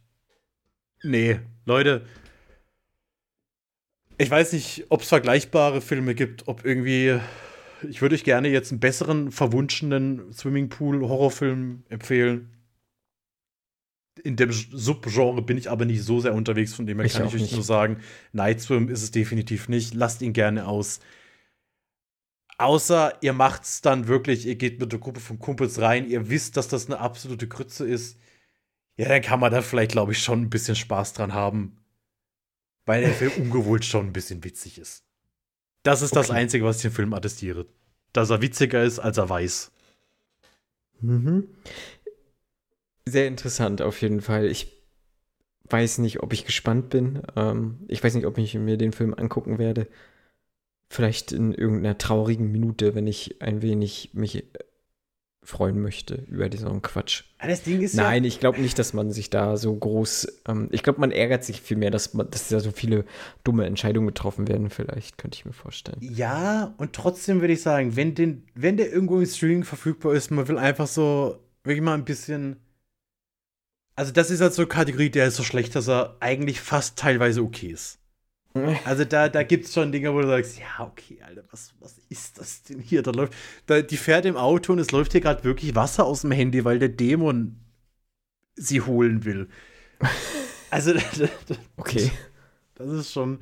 nee, Leute, ich weiß nicht, ob es vergleichbare Filme gibt, ob irgendwie ich würde euch gerne jetzt einen besseren, verwunschenen Swimmingpool-Horrorfilm empfehlen. In dem Subgenre bin ich aber nicht so sehr unterwegs, von dem her Ich kann ich euch nicht. nur sagen, Night Swim ist es definitiv nicht. Lasst ihn gerne aus. Außer ihr macht's dann wirklich, ihr geht mit der Gruppe von Kumpels rein, ihr wisst, dass das eine absolute Grütze ist. Ja, dann kann man da vielleicht, glaube ich, schon ein bisschen Spaß dran haben. Weil der Film ungewohnt schon ein bisschen witzig ist. Das ist das Okay. Einzige, was ich den Film attestiere. Dass er witziger ist, als er weiß. Mhm. Sehr interessant auf jeden Fall. Ich weiß nicht, ob ich gespannt bin. Ähm, ich weiß nicht, ob ich mir den Film angucken werde. Vielleicht in irgendeiner traurigen Minute, wenn ich ein wenig mich freuen möchte über diesen Quatsch. Ja, das Ding ist Nein, ja, ich glaube nicht, dass man sich da so groß. Ähm, ich glaube, man ärgert sich viel mehr, dass, man, dass da so viele dumme Entscheidungen getroffen werden, vielleicht, könnte ich mir vorstellen. Ja, und trotzdem würde ich sagen, wenn, den, wenn der irgendwo im Streaming verfügbar ist, man will einfach so wirklich mal ein bisschen. Also, das ist halt so eine Kategorie, der ist so schlecht, dass er eigentlich fast teilweise okay ist. Also da, da gibt es schon Dinge, wo du sagst, ja, okay, Alter, was, was ist das denn hier? Da läuft, da, die fährt im Auto und es läuft hier gerade wirklich Wasser aus dem Handy, weil der Dämon sie holen will. Also, okay. Das ist schon.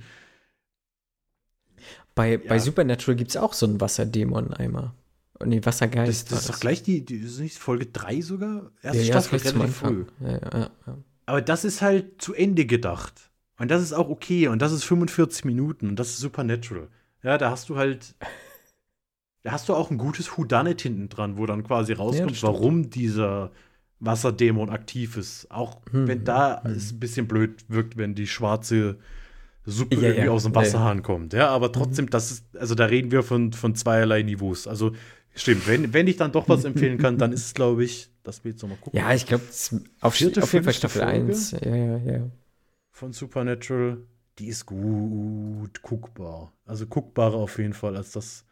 Bei, ja. bei Supernatural gibt es auch so einen Wasserdämon-Eimer. Nee, Wassergeist. Das, das ist doch gleich die, die ist nicht Folge 3 sogar? Erste ja, Staffel, ja, relativ früh. Ja, Aber das ist halt zu Ende gedacht. Und das ist auch okay. Und das ist 45 Minuten. Und das ist Supernatural. Ja, da hast du halt. Da hast du auch ein gutes Whodunit hinten dran, wo dann quasi rauskommt, ja, warum dieser Wasserdämon aktiv ist. Auch hm, wenn da hm. es ein bisschen blöd wirkt, wenn die schwarze Suppe ja, irgendwie ja. aus dem Wasserhahn kommt. Ja, aber trotzdem, das ist, also da reden wir von, von zweierlei Niveaus. Also stimmt, wenn, wenn ich dann doch was empfehlen kann, dann ist es, glaube ich, das wir jetzt nochmal gucken. Ja, ich glaube, auf, auf jeden Fall Staffel 1. Ja, ja, ja von Supernatural, die ist gut guckbar. Also guckbarer auf jeden Fall als das,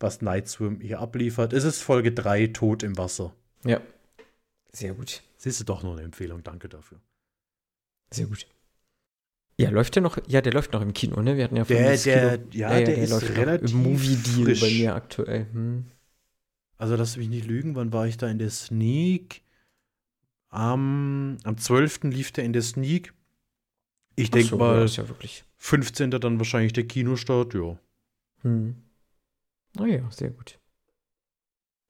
was Night Swim hier abliefert. Es ist Folge 3, Tod im Wasser. Ja. Sehr gut. Siehst du doch noch eine Empfehlung, danke dafür. Sehr gut. Ja, läuft der noch? Ja, der läuft noch im Kino, ne? Wir hatten ja von der, der, Kino, ja, ja, der, der ist läuft relativ Movie Deal bei mir aktuell. Hm. Also lass mich nicht lügen, wann war ich da in der Sneak? Am, am 12. lief der in der Sneak. Ich denke so, mal, ja 15. dann wahrscheinlich der Kinostart, ja. Hm. Oh ja, sehr gut.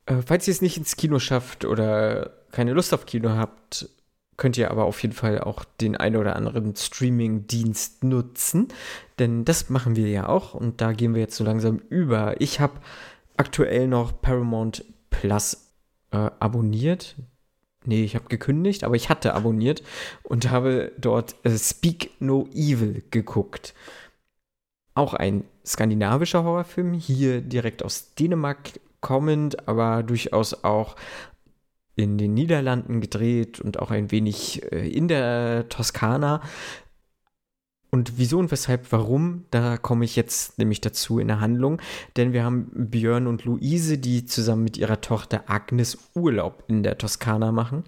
Äh, falls ihr es nicht ins Kino schafft oder keine Lust auf Kino habt, könnt ihr aber auf jeden Fall auch den ein oder anderen Streaming-Dienst nutzen, denn das machen wir ja auch und da gehen wir jetzt so langsam über. Ich habe aktuell noch Paramount Plus äh, abonniert. Nee, ich habe gekündigt, aber ich hatte abonniert und habe dort äh, Speak No Evil geguckt. Auch ein skandinavischer Horrorfilm, hier direkt aus Dänemark kommend, aber durchaus auch in den Niederlanden gedreht und auch ein wenig äh, in der Toskana. Und wieso und weshalb, warum, da komme ich jetzt nämlich dazu in der Handlung. Denn wir haben Björn und Luise, die zusammen mit ihrer Tochter Agnes Urlaub in der Toskana machen.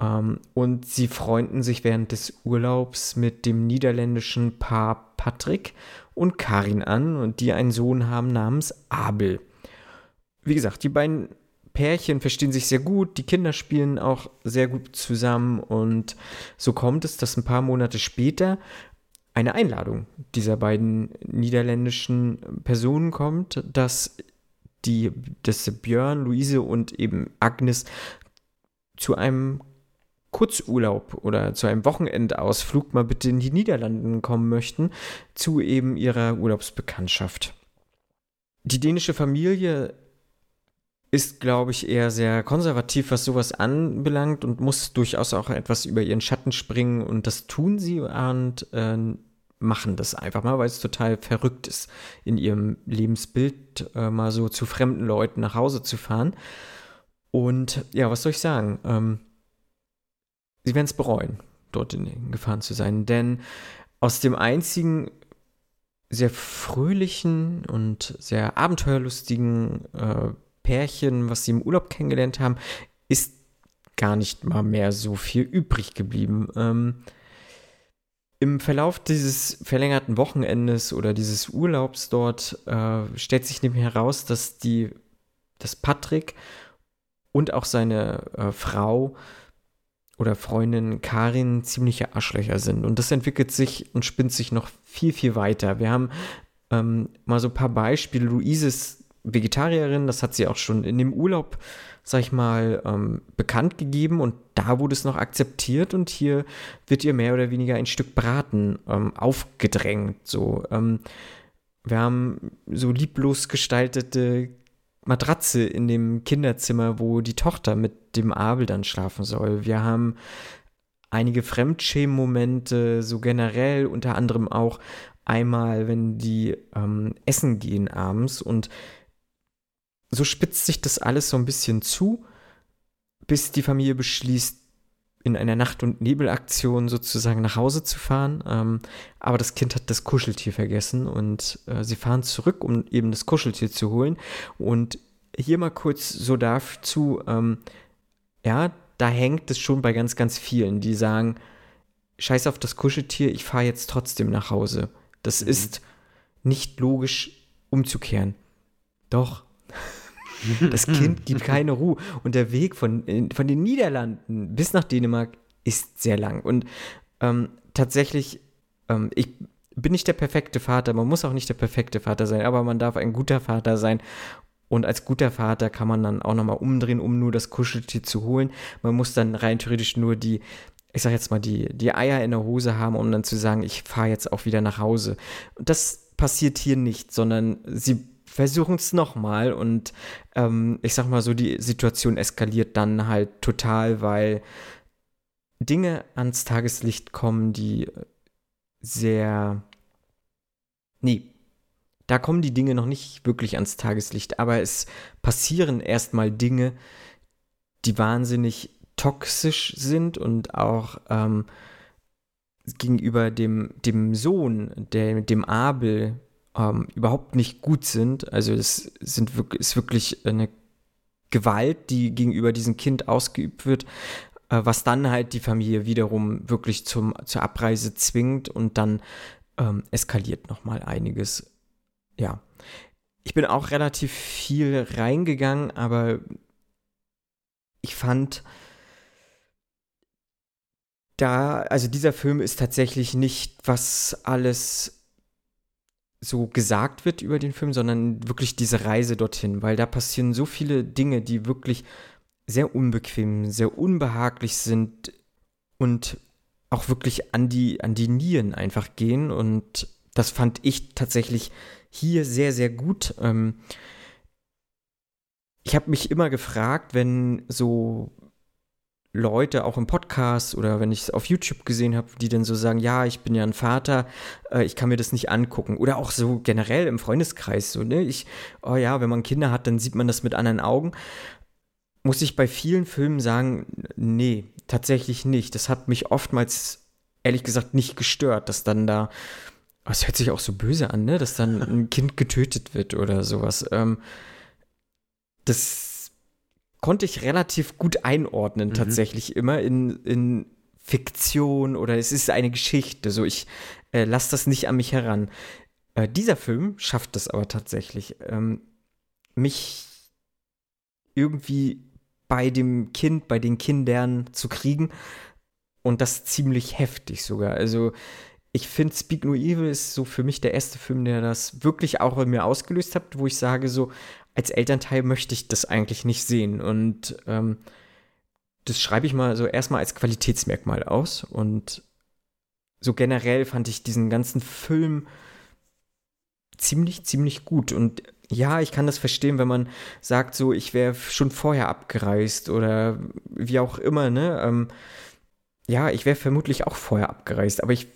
Ähm, und sie freunden sich während des Urlaubs mit dem niederländischen Paar Patrick und Karin an und die einen Sohn haben namens Abel. Wie gesagt, die beiden Pärchen verstehen sich sehr gut, die Kinder spielen auch sehr gut zusammen und so kommt es, dass ein paar Monate später eine Einladung dieser beiden niederländischen Personen kommt, dass die, dass Björn, Luise und eben Agnes zu einem Kurzurlaub oder zu einem Wochenendausflug mal bitte in die Niederlanden kommen möchten, zu eben ihrer Urlaubsbekanntschaft. Die dänische Familie ist, glaube ich, eher sehr konservativ, was sowas anbelangt und muss durchaus auch etwas über ihren Schatten springen und das tun sie und äh, machen das einfach mal, weil es total verrückt ist, in ihrem Lebensbild äh, mal so zu fremden Leuten nach Hause zu fahren. Und ja, was soll ich sagen? Ähm, sie werden es bereuen, dorthin gefahren zu sein, denn aus dem einzigen sehr fröhlichen und sehr abenteuerlustigen äh, Pärchen, was sie im Urlaub kennengelernt haben, ist gar nicht mal mehr so viel übrig geblieben. Ähm, Im Verlauf dieses verlängerten Wochenendes oder dieses Urlaubs dort äh, stellt sich nämlich heraus, dass die, dass Patrick und auch seine äh, Frau oder Freundin Karin ziemliche Arschlöcher sind. Und das entwickelt sich und spinnt sich noch viel, viel weiter. Wir haben ähm, mal so ein paar Beispiele. Luise ist Vegetarierin, das hat sie auch schon in dem Urlaub, sag ich mal, ähm, bekannt gegeben und da wurde es noch akzeptiert und hier wird ihr mehr oder weniger ein Stück Braten ähm, aufgedrängt. So, ähm, wir haben so lieblos gestaltete Matratze in dem Kinderzimmer, wo die Tochter mit dem Abel dann schlafen soll. Wir haben einige Fremdschämen-Momente, so generell, unter anderem auch einmal, wenn die ähm, essen gehen abends und so spitzt sich das alles so ein bisschen zu, bis die Familie beschließt, in einer Nacht- und Nebelaktion sozusagen nach Hause zu fahren. Ähm, aber das Kind hat das Kuscheltier vergessen und äh, sie fahren zurück, um eben das Kuscheltier zu holen. Und hier mal kurz so dazu, ähm, ja, da hängt es schon bei ganz, ganz vielen, die sagen, scheiß auf das Kuscheltier, ich fahre jetzt trotzdem nach Hause. Das mhm. ist nicht logisch umzukehren. Doch. Das Kind gibt keine Ruhe. Und der Weg von, von den Niederlanden bis nach Dänemark ist sehr lang. Und ähm, tatsächlich, ähm, ich bin nicht der perfekte Vater, man muss auch nicht der perfekte Vater sein, aber man darf ein guter Vater sein. Und als guter Vater kann man dann auch nochmal umdrehen, um nur das Kuscheltier zu holen. Man muss dann rein theoretisch nur die, ich sag jetzt mal, die, die Eier in der Hose haben, um dann zu sagen, ich fahre jetzt auch wieder nach Hause. Und das passiert hier nicht, sondern sie versuchen es nochmal und ähm, ich sag mal so, die Situation eskaliert dann halt total, weil Dinge ans Tageslicht kommen, die sehr. Nee, da kommen die Dinge noch nicht wirklich ans Tageslicht, aber es passieren erstmal Dinge, die wahnsinnig toxisch sind und auch ähm, gegenüber dem, dem Sohn, der, dem Abel, ähm, überhaupt nicht gut sind. Also es sind ist wirklich eine Gewalt, die gegenüber diesem Kind ausgeübt wird, äh, was dann halt die Familie wiederum wirklich zum, zur Abreise zwingt und dann ähm, eskaliert nochmal einiges. Ja. Ich bin auch relativ viel reingegangen, aber ich fand, da, also dieser Film ist tatsächlich nicht, was alles so gesagt wird über den Film, sondern wirklich diese Reise dorthin, weil da passieren so viele Dinge, die wirklich sehr unbequem, sehr unbehaglich sind und auch wirklich an die, an die Nieren einfach gehen. Und das fand ich tatsächlich hier sehr, sehr gut. Ähm ich habe mich immer gefragt, wenn so Leute auch im Podcast oder wenn ich es auf YouTube gesehen habe, die dann so sagen, ja, ich bin ja ein Vater, äh, ich kann mir das nicht angucken. Oder auch so generell im Freundeskreis so, ne? Ich, oh ja, wenn man Kinder hat, dann sieht man das mit anderen Augen. Muss ich bei vielen Filmen sagen, nee, tatsächlich nicht. Das hat mich oftmals, ehrlich gesagt, nicht gestört, dass dann da, oh, es hört sich auch so böse an, ne? Dass dann ein Kind getötet wird oder sowas. Ähm, das konnte ich relativ gut einordnen, mhm. tatsächlich immer in, in Fiktion oder es ist eine Geschichte. So, ich äh, lasse das nicht an mich heran. Äh, dieser Film schafft es aber tatsächlich, ähm, mich irgendwie bei dem Kind, bei den Kindern zu kriegen. Und das ziemlich heftig sogar. Also, ich finde, Speak No Evil ist so für mich der erste Film, der das wirklich auch in mir ausgelöst hat, wo ich sage so, als Elternteil möchte ich das eigentlich nicht sehen. Und ähm, das schreibe ich mal so erstmal als Qualitätsmerkmal aus. Und so generell fand ich diesen ganzen Film ziemlich, ziemlich gut. Und ja, ich kann das verstehen, wenn man sagt, so, ich wäre schon vorher abgereist oder wie auch immer, ne? Ähm, ja, ich wäre vermutlich auch vorher abgereist, aber ich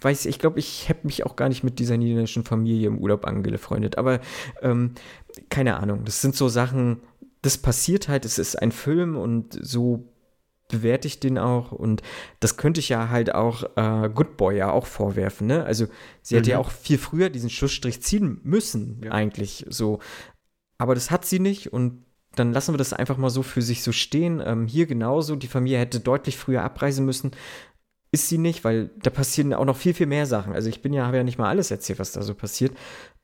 weiß, ich glaube, ich habe mich auch gar nicht mit dieser niederländischen Familie im Urlaub angefreundet. Aber ähm, keine Ahnung, das sind so Sachen, das passiert halt, es ist ein Film und so bewerte ich den auch und das könnte ich ja halt auch äh, Good Boy ja auch vorwerfen, ne? Also sie mhm. hätte ja auch viel früher diesen Schlussstrich ziehen müssen, ja. eigentlich so. Aber das hat sie nicht und dann lassen wir das einfach mal so für sich so stehen. Ähm, hier genauso, die Familie hätte deutlich früher abreisen müssen ist sie nicht, weil da passieren auch noch viel, viel mehr Sachen. Also ich bin ja, habe ja nicht mal alles erzählt, was da so passiert.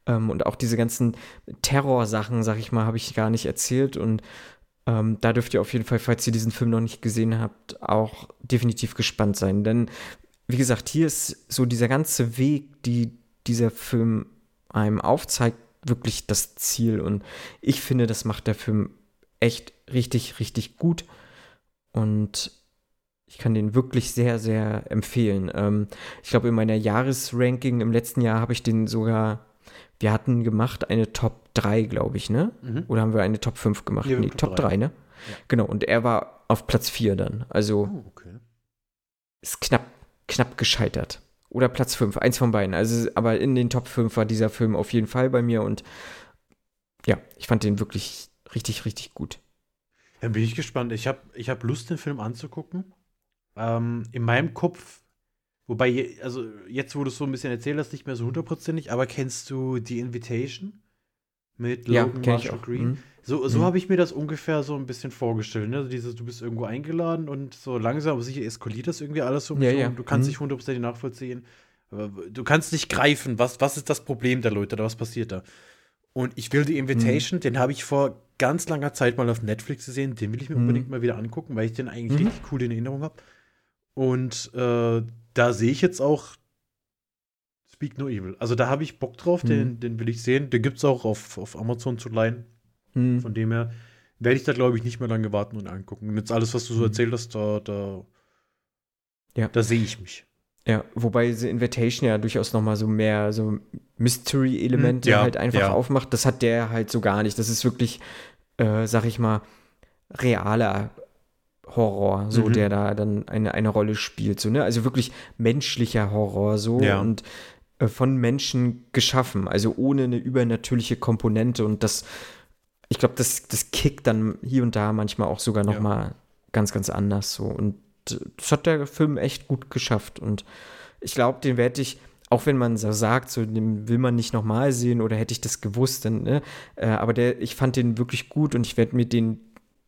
Ähm, und auch diese ganzen Terrorsachen, sag ich mal, habe ich gar nicht erzählt. Und ähm, da dürft ihr auf jeden Fall, falls ihr diesen Film noch nicht gesehen habt, auch definitiv gespannt sein. Denn, wie gesagt, hier ist so dieser ganze Weg, die dieser Film einem aufzeigt, wirklich das Ziel. Und ich finde, das macht der Film echt richtig, richtig gut. Und ich kann den wirklich sehr, sehr empfehlen. Ähm, ich glaube, in meiner Jahresranking im letzten Jahr habe ich den sogar, wir hatten gemacht eine Top 3, glaube ich, ne? Mhm. Oder haben wir eine Top 5 gemacht? Nee, nee Top 3, 3 ne? Ja. Genau, und er war auf Platz 4 dann. Also, oh, okay. ist knapp, knapp gescheitert. Oder Platz 5, eins von beiden. Also, aber in den Top 5 war dieser Film auf jeden Fall bei mir und ja, ich fand den wirklich richtig, richtig gut. Dann bin ich gespannt. Ich habe ich hab Lust, den Film anzugucken. Ähm, in meinem Kopf, wobei, also jetzt, wo du es so ein bisschen erzählt hast, nicht mehr so hundertprozentig, aber kennst du The Invitation mit Logan kenn Marshall Green? Mhm. So, so Mhm. habe ich mir das ungefähr so ein bisschen vorgestellt. Ne? Also dieses, du bist irgendwo eingeladen und so langsam, aber sicher eskaliert das irgendwie alles um Ja, dich ja. Du kannst Mhm. nicht hundertprozentig nachvollziehen. Du kannst nicht greifen, was, was ist das Problem der Leute oder was passiert da. Und ich will die Invitation, den habe ich vor ganz langer Zeit mal auf Netflix gesehen. Den will ich mir Mhm. unbedingt mal wieder angucken, weil ich den eigentlich Mhm. richtig cool in Erinnerung habe. Und äh, da sehe ich jetzt auch Speak No Evil. Also da habe ich Bock drauf, den, Mhm. den will ich sehen. Den gibt es auch auf, auf Amazon zu leihen. Mhm. Von dem her werde ich da, glaube ich, nicht mehr lange warten und angucken. Und jetzt alles, was du so Mhm. erzählt hast, da, da, Ja. da sehe ich mich. Ja, wobei The Invitation ja durchaus noch mal so mehr so Mystery-Elemente Hm, ja, halt einfach ja. aufmacht. Das hat der halt so gar nicht. Das ist wirklich, äh, sag ich mal, realer Horror, so Mhm. der da dann eine, eine Rolle spielt. So, ne? Also wirklich menschlicher Horror so Ja. und äh, von Menschen geschaffen, also ohne eine übernatürliche Komponente und das, ich glaube, das, das kickt dann hier und da manchmal auch sogar noch Ja. mal ganz, ganz anders so und äh, das hat der Film echt gut geschafft und ich glaube, den werde ich, auch wenn man so sagt, so den will man nicht nochmal sehen oder hätte ich das gewusst, dann, ne? Äh, aber der, ich fand den wirklich gut und ich werde mir den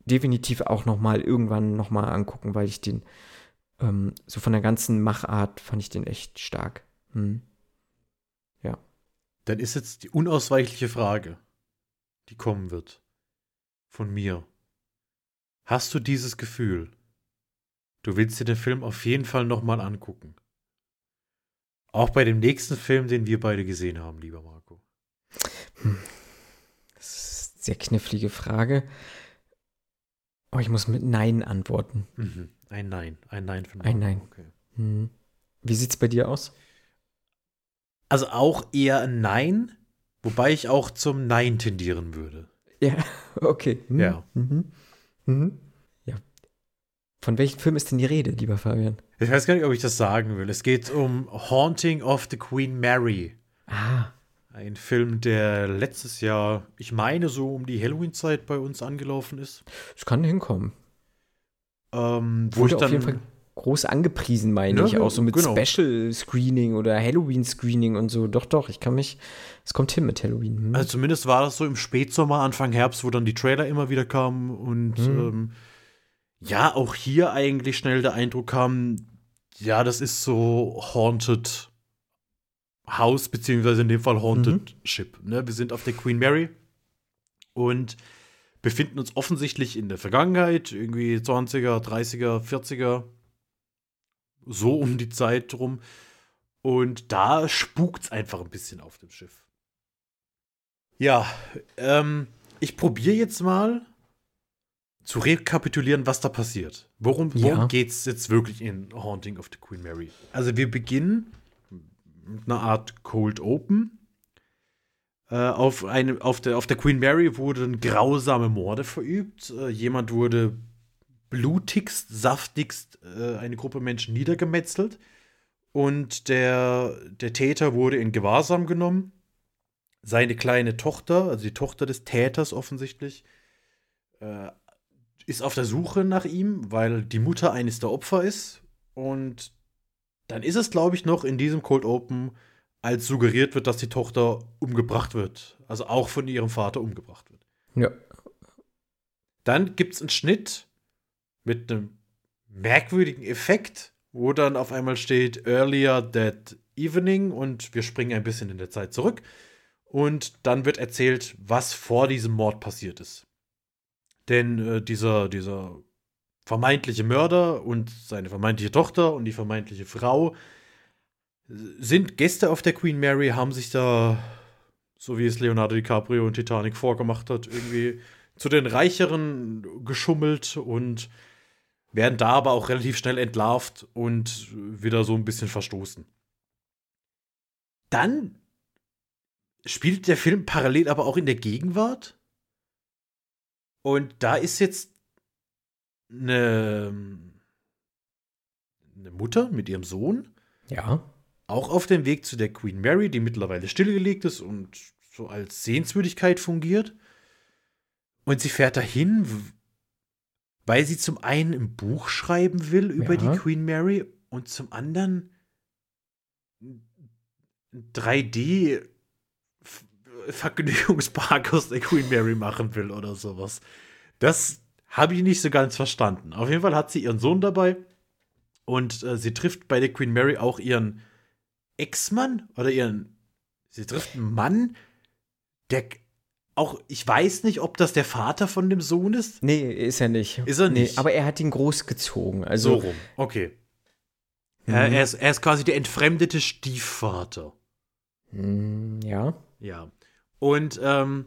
definitiv auch nochmal irgendwann nochmal angucken, weil ich den ähm, so von der ganzen Machart fand ich den echt stark. Hm. Dann ist jetzt die unausweichliche Frage, die kommen wird. Von mir. Hast du dieses Gefühl? Du willst dir den Film auf jeden Fall nochmal angucken. Auch bei dem nächsten Film, den wir beide gesehen haben, lieber Marco. Das ist eine sehr knifflige Frage. Oh, ich muss mit Nein antworten. Mhm. Ein Nein. Ein Nein von Ein Nein. Okay. Hm. Wie sieht's bei dir aus? Also auch eher ein Nein, wobei ich auch zum Nein tendieren würde. Ja, okay. Hm. Ja. Mhm. Mhm. Ja. Von welchem Film ist denn die Rede, lieber Fabian? Ich weiß gar nicht, ob ich das sagen will. Es geht um Haunting of the Queen Mary. Ah, Ein Film, der letztes Jahr, ich meine, so um die Halloween-Zeit bei uns angelaufen ist. es kann hinkommen. Ähm, wo Wurde ich dann, auf jeden Fall groß angepriesen, meine Ja, ich. Auch so mit genau. Special-Screening oder Halloween-Screening und so. Doch, doch, ich kann mich. Es kommt hin mit Halloween. Hm. Also zumindest war das so im Spätsommer, Anfang Herbst, wo dann die Trailer immer wieder kamen und Mhm. ähm, ja, auch hier eigentlich schnell der Eindruck kam, ja, das ist so Haunted House, beziehungsweise in dem Fall Haunted Ship. Ne? Wir sind auf der Queen Mary und befinden uns offensichtlich in der Vergangenheit, irgendwie 20er, 30er, 40er, so um die Zeit rum. Und da spukt's einfach ein bisschen auf dem Schiff. Ja, ähm, ich probiere jetzt mal zu rekapitulieren, was da passiert. Worum, worum Ja. geht's jetzt wirklich in Haunting of the Queen Mary? Also wir beginnen einer Art Cold Open. Äh, auf, eine, auf, der, auf der Queen Mary wurden grausame Morde verübt. Äh, jemand wurde blutigst, saftigst äh, eine Gruppe Menschen niedergemetzelt. Und der, der Täter wurde in Gewahrsam genommen. Seine kleine Tochter, also die Tochter des Täters offensichtlich, äh, ist auf der Suche nach ihm, weil die Mutter eines der Opfer ist. Und dann ist es, glaube ich, noch in diesem Cold Open, als suggeriert wird, dass die Tochter umgebracht wird. Also auch von ihrem Vater umgebracht wird. ja. Dann gibt es einen Schnitt mit einem merkwürdigen Effekt, wo dann auf einmal steht Earlier that evening und wir springen ein bisschen in der Zeit zurück. Und dann wird erzählt, was vor diesem Mord passiert ist. Denn äh, dieser, dieser vermeintliche Mörder und seine vermeintliche Tochter und die vermeintliche Frau sind Gäste auf der Queen Mary, haben sich da, so wie es Leonardo DiCaprio und Titanic vorgemacht hat, irgendwie zu den Reicheren geschummelt und werden da aber auch relativ schnell entlarvt und wieder so ein bisschen verstoßen. Dann spielt der Film parallel aber auch in der Gegenwart. Und da ist jetzt eine, eine Mutter mit ihrem Sohn. Ja. Auch auf dem Weg zu der Queen Mary, die mittlerweile stillgelegt ist und so als Sehenswürdigkeit fungiert. Und sie fährt dahin, weil sie zum einen ein Buch schreiben will über Ja. die Queen Mary und zum anderen 3D F- Vergnügungspark aus der Queen Mary machen will oder sowas. Das habe ich nicht so ganz verstanden. Auf jeden Fall hat sie ihren Sohn dabei und äh, sie trifft bei der Queen Mary auch ihren Ex-Mann oder ihren. Sie trifft einen Mann, der auch, ich weiß nicht, ob das der Vater von dem Sohn ist. Nee, ist er nicht. Ist er Nee, nicht? aber er hat ihn großgezogen. So Also, rum. Okay. Er, er, ist, er ist quasi der entfremdete Stiefvater. mm, ja. Ja. Und ähm,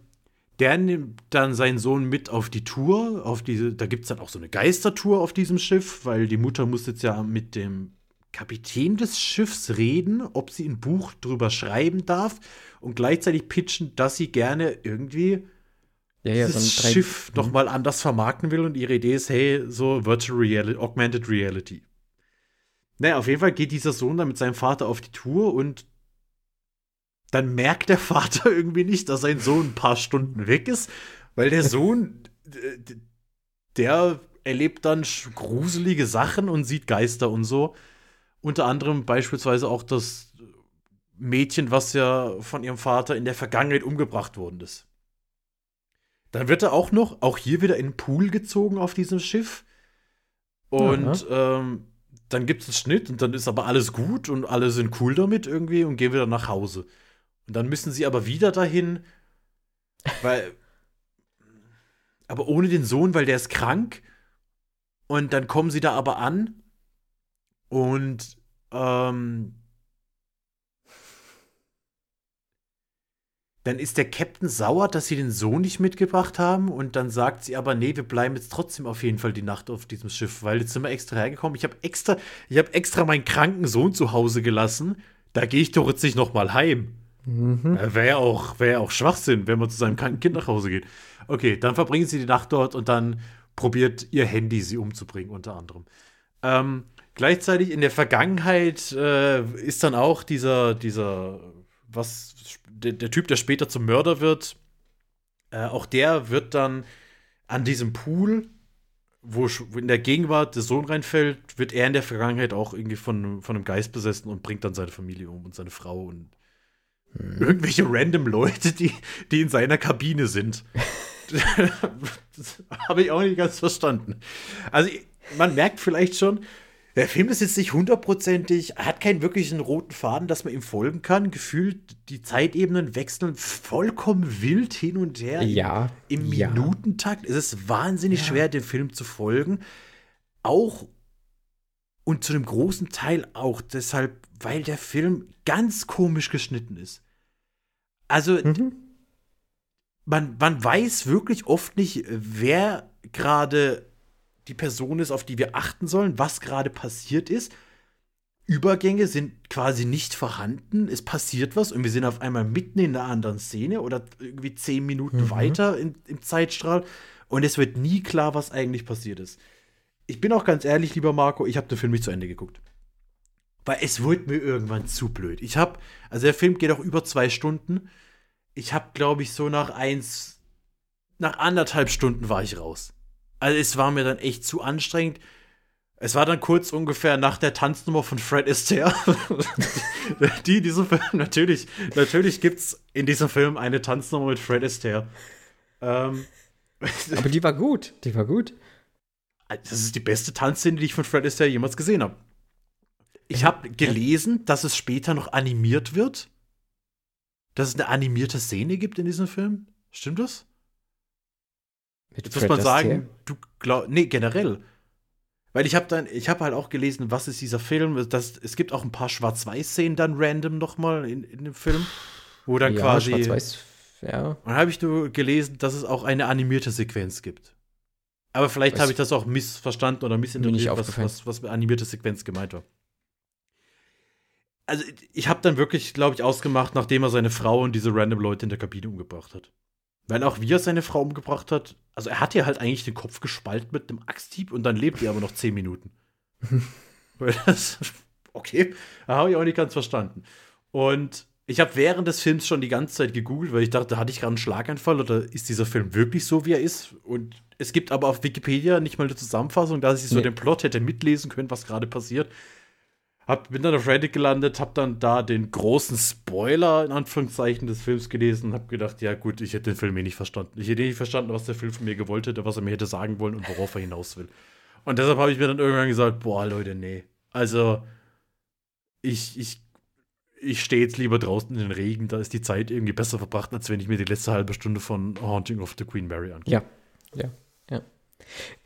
der nimmt dann seinen Sohn mit auf die Tour. Auf diese, da gibt es dann auch so eine Geistertour auf diesem Schiff, weil die Mutter muss jetzt ja mit dem Kapitän des Schiffs reden, ob sie ein Buch drüber schreiben darf und gleichzeitig pitchen, dass sie gerne irgendwie Ja, ja, dieses so Schiff noch mal anders vermarkten will und ihre Idee ist, hey, so Virtual Reality, Augmented Reality. Naja, auf jeden Fall geht dieser Sohn dann mit seinem Vater auf die Tour und dann merkt der Vater irgendwie nicht, dass sein Sohn ein paar Stunden weg ist, weil der Sohn, der erlebt dann gruselige Sachen und sieht Geister und so. Unter anderem beispielsweise auch das Mädchen, was ja von ihrem Vater in der Vergangenheit umgebracht worden ist. Dann wird er auch noch, auch hier wieder in den Pool gezogen auf diesem Schiff. Und ähm, dann gibt es einen Schnitt und dann ist aber alles gut und alle sind cool damit irgendwie und gehen wieder nach Hause. Und dann müssen sie aber wieder dahin, weil. aber ohne den Sohn, weil der ist krank. Und dann kommen sie da aber an und ähm, dann ist der Captain sauer, dass sie den Sohn nicht mitgebracht haben und dann sagt sie aber, nee, wir bleiben jetzt trotzdem auf jeden Fall die Nacht auf diesem Schiff, weil jetzt sind wir extra hergekommen. Ich habe extra, ich habe extra meinen kranken Sohn zu Hause gelassen. Da gehe ich doch jetzt nicht noch mal heim. Mhm. Wäre ja auch, wär auch Schwachsinn, wenn man zu seinem kranken Kind nach Hause geht. Okay, dann verbringen sie die Nacht dort und dann probiert ihr Handy sie umzubringen, unter anderem. Ähm, gleichzeitig in der Vergangenheit äh, ist dann auch dieser, dieser, was, der, der Typ, der später zum Mörder wird, äh, auch der wird dann an diesem Pool, wo in der Gegenwart der Sohn reinfällt, wird er in der Vergangenheit auch irgendwie von, von einem Geist besessen und bringt dann seine Familie um und seine Frau und irgendwelche random Leute, die, die in seiner Kabine sind. das habe ich auch nicht ganz verstanden. Also, man merkt vielleicht schon, der Film ist jetzt nicht hundertprozentig, hat keinen wirklichen roten Faden, dass man ihm folgen kann. Gefühlt, die Zeitebenen wechseln vollkommen wild hin und her. Ja. Im ja. Minutentakt ist es wahnsinnig Ja. schwer, dem Film zu folgen. Auch und zu einem großen Teil auch deshalb, weil der Film ganz komisch geschnitten ist. Also, Mhm. man, man weiß wirklich oft nicht, wer gerade die Person ist, auf die wir achten sollen, was gerade passiert ist. Übergänge sind quasi nicht vorhanden. Es passiert was und wir sind auf einmal mitten in einer anderen Szene oder irgendwie zehn Minuten Mhm. weiter im, im Zeitstrahl und es wird nie klar, was eigentlich passiert ist. Ich bin auch ganz ehrlich, lieber Marco, ich habe den Film nicht zu Ende geguckt. Weil es wurde mir irgendwann zu blöd. Ich habe, also der Film geht auch über zwei Stunden. Ich habe, glaube ich, so nach eins, nach anderthalb Stunden war ich raus. Also es war mir dann echt zu anstrengend. Es war dann kurz ungefähr nach der Tanznummer von Fred Astaire. die in diesem Film, natürlich, natürlich gibt es in diesem Film eine Tanznummer mit Fred Astaire. Ähm, Aber die war gut. Die war gut. das ist die beste Tanzszene, die ich von Fred Astaire jemals gesehen habe. Ich habe gelesen, dass es später noch animiert wird. Dass es eine animierte Szene gibt in diesem Film. Stimmt das? Mit Jetzt muss Fred man sagen, du glaub, nee, generell. Weil ich habe dann, ich habe halt auch gelesen, was ist dieser Film? Das, es gibt auch ein paar Schwarz-Weiß-Szenen dann random nochmal in, in dem Film, wo dann ja, quasi. Schwarz-Weiß. Ja. Dann habe ich nur gelesen, dass es auch eine animierte Sequenz gibt. Aber vielleicht habe ich das auch missverstanden oder missinterpretiert, was, was, was mit animierte Sequenz gemeint war. Also, ich habe dann wirklich, glaube ich, ausgemacht, nachdem er seine Frau und diese random Leute in der Kabine umgebracht hat. Weil auch wie er seine Frau umgebracht hat, also er hat ihr halt eigentlich den Kopf gespalten mit einem Axthieb und dann lebt ihr aber noch zehn Minuten. okay, da habe ich auch nicht ganz verstanden. Und ich habe während des Films schon die ganze Zeit gegoogelt, weil ich dachte, hatte ich gerade einen Schlaganfall oder ist dieser Film wirklich so, wie er ist? Und es gibt aber auf Wikipedia nicht mal eine Zusammenfassung, dass ich so nee. den Plot hätte mitlesen können, was gerade passiert. Hab, bin dann auf Reddit gelandet, hab dann da den großen Spoiler in Anführungszeichen des Films gelesen und hab gedacht, ja gut, ich hätte den Film eh nicht verstanden. Ich hätte nicht verstanden, was der Film von mir gewollt hätte, was er mir hätte sagen wollen und worauf er hinaus will. Und deshalb habe ich mir dann irgendwann gesagt, boah, Leute, nee. Also, ich, ich ich stehe jetzt lieber draußen in den Regen, da ist die Zeit irgendwie besser verbracht, als wenn ich mir die letzte halbe Stunde von Haunting of the Queen Mary angucke. Ja, ja, ja.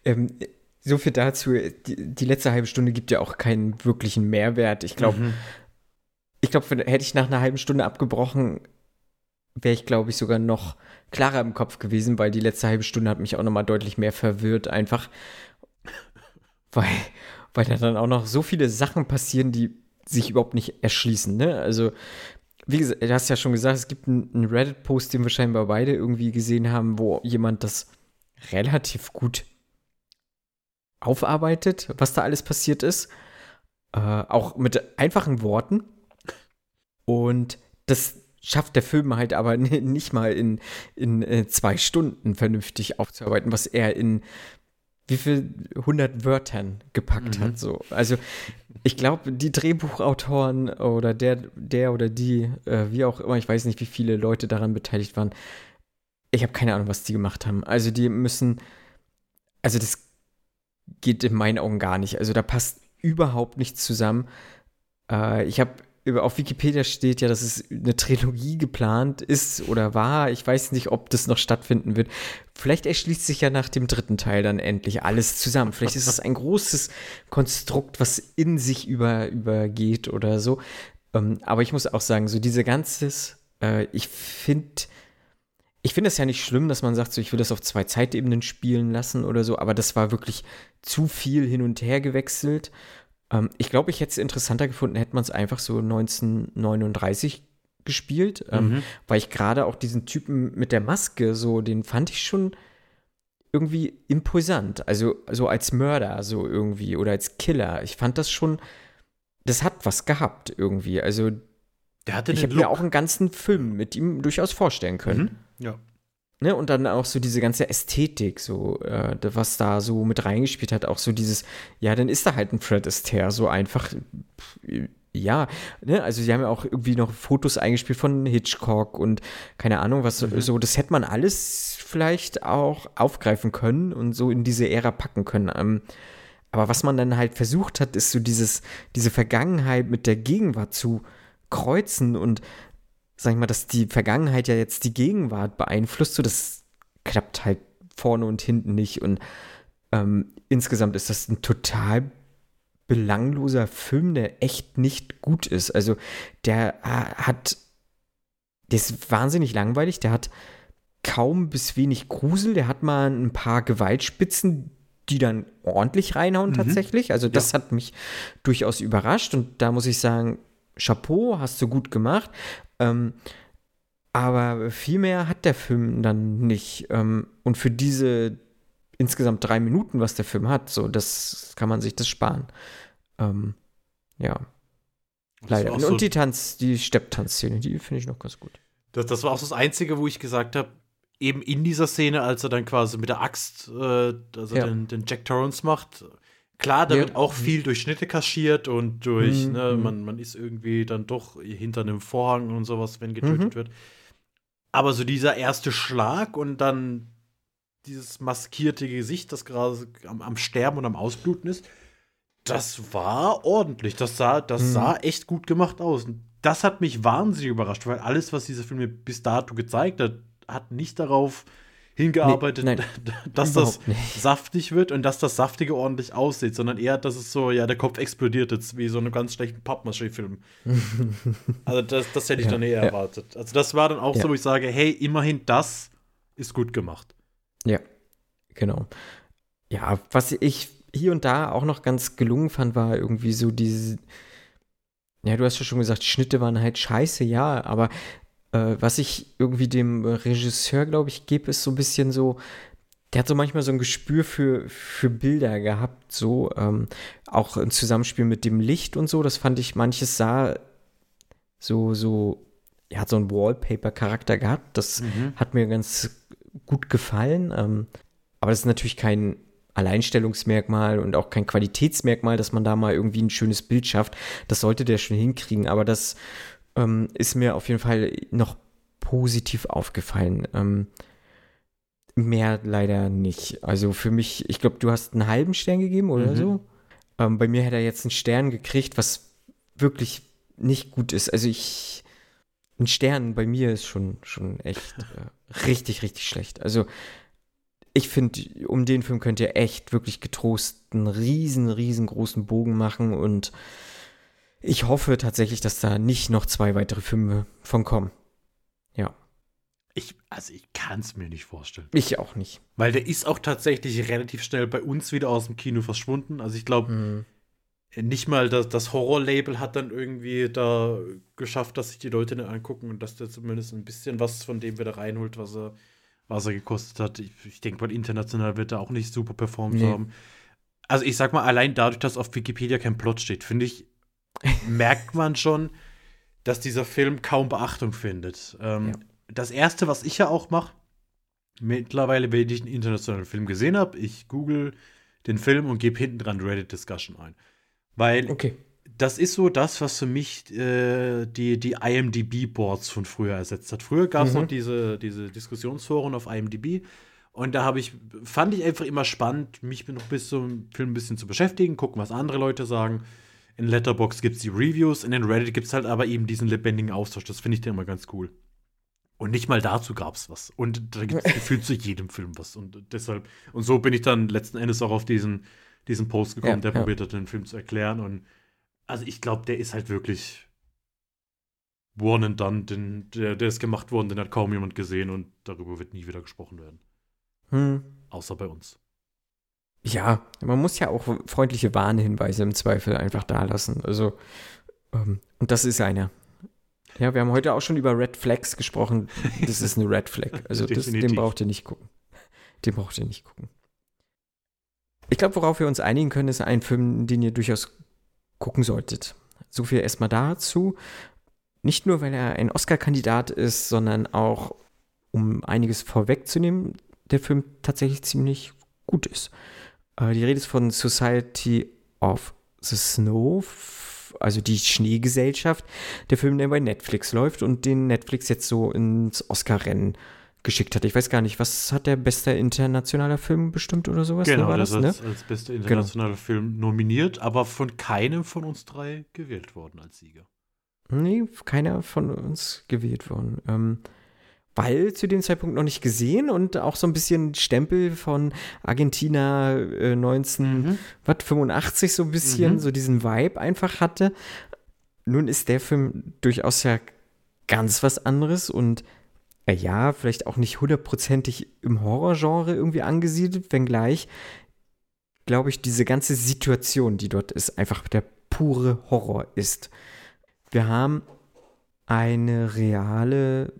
Ähm, so viel dazu. Die, die, letzte halbe Stunde gibt ja auch keinen wirklichen Mehrwert. Ich glaube, mhm. ich glaube, hätte ich nach einer halben Stunde abgebrochen, wäre ich, glaube ich, sogar noch klarer im Kopf gewesen, weil die letzte halbe Stunde hat mich auch noch mal deutlich mehr verwirrt, einfach weil, weil da dann auch noch so viele Sachen passieren, die sich überhaupt nicht erschließen. Ne? Also, wie gesagt, du hast ja schon gesagt, es gibt einen Reddit-Post, den wir scheinbar beide irgendwie gesehen haben, wo jemand das relativ gut aufarbeitet, was da alles passiert ist. Äh, auch mit einfachen Worten. Und das schafft der Film halt aber nicht mal in, in äh, zwei Stunden vernünftig aufzuarbeiten, was er in wie viel hundert Wörtern gepackt mhm. hat. So. Also ich glaube, die Drehbuchautoren oder der, der oder die, äh, wie auch immer, ich weiß nicht, wie viele Leute daran beteiligt waren. Ich habe keine Ahnung, was die gemacht haben. Also die müssen, also das geht in meinen Augen gar nicht. Also da passt überhaupt nichts zusammen. Äh, ich habe auf Wikipedia steht ja, dass es eine Trilogie geplant ist oder war. Ich weiß nicht, ob das noch stattfinden wird. Vielleicht erschließt sich ja nach dem dritten Teil dann endlich alles zusammen. Vielleicht ist es ein großes Konstrukt, was in sich über, übergeht oder so. Ähm, aber ich muss auch sagen, so diese ganzes, äh, ich finde, ich finde es ja nicht schlimm, dass man sagt, so ich will das auf zwei Zeitebenen spielen lassen oder so, aber das war wirklich zu viel hin und her gewechselt. Ähm, ich glaube, ich hätte es interessanter gefunden, hätte man es einfach so 1939 gespielt, ähm, mhm. weil ich gerade auch diesen Typen mit der Maske, so, den fand ich schon irgendwie imposant. Also so als Mörder, so irgendwie, oder als Killer. Ich fand das schon, das hat was gehabt irgendwie. Also ich habe mir auch einen ganzen Film mit ihm durchaus vorstellen können. Mhm. Ja. Ne, und dann auch so diese ganze Ästhetik, so, äh, was da so mit reingespielt hat, auch so dieses, ja, dann ist da halt ein Fred Astaire, so einfach, ja, ne, also sie haben ja auch irgendwie noch Fotos eingespielt von Hitchcock und keine Ahnung, was mhm. so, das hätte man alles vielleicht auch aufgreifen können und so in diese Ära packen können. Ähm, aber was man dann halt versucht hat, ist so dieses, diese Vergangenheit mit der Gegenwart zu kreuzen und sag ich mal, dass die Vergangenheit ja jetzt die Gegenwart beeinflusst, so das klappt halt vorne und hinten nicht. Und ähm, insgesamt ist das ein total belangloser Film, der echt nicht gut ist. Also der äh, hat, der ist wahnsinnig langweilig, der hat kaum bis wenig Grusel, der hat mal ein paar Gewaltspitzen, die dann ordentlich reinhauen mhm. tatsächlich. Also das ja. hat mich durchaus überrascht und da muss ich sagen, Chapeau, hast du gut gemacht. Ähm, aber viel mehr hat der Film dann nicht. Ähm, und für diese insgesamt drei Minuten, was der Film hat, so, das kann man sich das sparen. Ähm, ja. Leider. Und die Tanz, die Stepptanzszene, die finde ich noch ganz gut. Das, das war auch das Einzige, wo ich gesagt habe, eben in dieser Szene, als er dann quasi mit der Axt, äh, also ja. den, den Jack Torrance macht, Klar, da ja. wird auch viel durch Schnitte kaschiert und durch, mhm. ne, mhm. man, man ist irgendwie dann doch hinter einem Vorhang und sowas, wenn getötet mhm. wird. Aber so dieser erste Schlag und dann dieses maskierte Gesicht, das gerade am, am, Sterben und am Ausbluten ist, das war ordentlich. Das sah, das mhm. sah echt gut gemacht aus. Und das hat mich wahnsinnig überrascht, weil alles, was dieser Film mir bis dato gezeigt hat, hat nicht darauf hingearbeitet, nee, dass das nicht. saftig wird und dass das Saftige ordentlich aussieht, sondern eher, dass es so, ja, der Kopf explodiert jetzt, wie so einem ganz schlechten Pappmaché-Film. also das, das hätte ich ja, dann eher ja. erwartet. Also das war dann auch ja. so, wo ich sage, hey, immerhin das ist gut gemacht. Ja, genau. Ja, was ich hier und da auch noch ganz gelungen fand, war irgendwie so diese ja, du hast ja schon gesagt, Schnitte waren halt scheiße, ja, aber äh, was ich irgendwie dem Regisseur, glaube ich, gebe, ist so ein bisschen so der hat so manchmal so ein Gespür für, für Bilder gehabt, so ähm, auch im Zusammenspiel mit dem Licht und so. Das fand ich, manches sah so, so, er hat so einen Wallpaper-Charakter gehabt. Das mhm. hat mir ganz gut gefallen. Ähm, aber das ist natürlich kein Alleinstellungsmerkmal und auch kein Qualitätsmerkmal, dass man da mal irgendwie ein schönes Bild schafft. Das sollte der schon hinkriegen. Aber das ähm, ist mir auf jeden Fall noch positiv aufgefallen. Ähm, Mehr leider nicht. Also für mich, ich glaube, du hast einen halben Stern gegeben oder mhm. so. Ähm, bei mir hätte er jetzt einen Stern gekriegt, was wirklich nicht gut ist. Also ich, ein Stern bei mir ist schon, schon echt äh, richtig, richtig schlecht. Also ich finde, um den Film könnt ihr echt wirklich getrost einen riesen, riesengroßen Bogen machen und ich hoffe tatsächlich, dass da nicht noch zwei weitere Filme von kommen. Ja. Ich, also ich kann es mir nicht vorstellen. Ich auch nicht. Weil der ist auch tatsächlich relativ schnell bei uns wieder aus dem Kino verschwunden. Also ich glaube, mhm. nicht mal das, das Horror-Label hat dann irgendwie da geschafft, dass sich die Leute nicht angucken und dass der zumindest ein bisschen was von dem wieder reinholt, was er, was er gekostet hat. Ich, ich denke mal, international wird er auch nicht super performt nee. haben. Also ich sag mal, allein dadurch, dass auf Wikipedia kein Plot steht, finde ich, merkt man schon, dass dieser Film kaum Beachtung findet. Ähm, ja das erste, was ich ja auch mache, mittlerweile, wenn ich einen internationalen Film gesehen habe, ich google den Film und gebe hinten dran Reddit-Discussion ein. Weil okay. das ist so das, was für mich äh, die, die IMDb-Boards von früher ersetzt hat. Früher gab es mhm. noch diese, diese Diskussionsforen auf IMDb. Und da habe ich, fand ich einfach immer spannend, mich noch bis zum Film ein bisschen zu beschäftigen, gucken, was andere Leute sagen. In Letterbox gibt es die Reviews, in den Reddit gibt es halt aber eben diesen lebendigen Austausch. Das finde ich dann immer ganz cool. Und nicht mal dazu gab es was. Und da gibt es gefühlt zu jedem Film was. Und deshalb, und so bin ich dann letzten Endes auch auf diesen, diesen Post gekommen, ja, der ja. probiert hat, den Film zu erklären. Und also ich glaube, der ist halt wirklich one and done. Den, der, der ist gemacht worden, den hat kaum jemand gesehen und darüber wird nie wieder gesprochen werden. Hm. Außer bei uns. Ja, man muss ja auch freundliche Warnhinweise im Zweifel einfach da lassen. Also, ähm, und das ist einer. Ja, wir haben heute auch schon über Red Flags gesprochen. Das ist eine Red Flag. Also das, den braucht ihr nicht gucken. Den braucht ihr nicht gucken. Ich glaube, worauf wir uns einigen können, ist ein Film, den ihr durchaus gucken solltet. So viel erstmal dazu. Nicht nur, weil er ein Oscar-Kandidat ist, sondern auch, um einiges vorwegzunehmen, der Film tatsächlich ziemlich gut ist. Äh, die Rede ist von Society of the Snow also die Schneegesellschaft, der Film, der bei Netflix läuft und den Netflix jetzt so ins Oscar-Rennen geschickt hat. Ich weiß gar nicht, was hat der beste internationale Film bestimmt oder sowas? Genau, war das, das als, ne? als bester internationaler genau. Film nominiert, aber von keinem von uns drei gewählt worden als Sieger. Nee, keiner von uns gewählt worden. Ähm, weil zu dem Zeitpunkt noch nicht gesehen und auch so ein bisschen Stempel von Argentina äh, 1985 mhm. so ein bisschen, mhm. so diesen Vibe einfach hatte. Nun ist der Film durchaus ja ganz was anderes und äh, ja, vielleicht auch nicht hundertprozentig im Horrorgenre irgendwie angesiedelt, wenngleich, glaube ich, diese ganze Situation, die dort ist, einfach der pure Horror ist. Wir haben eine reale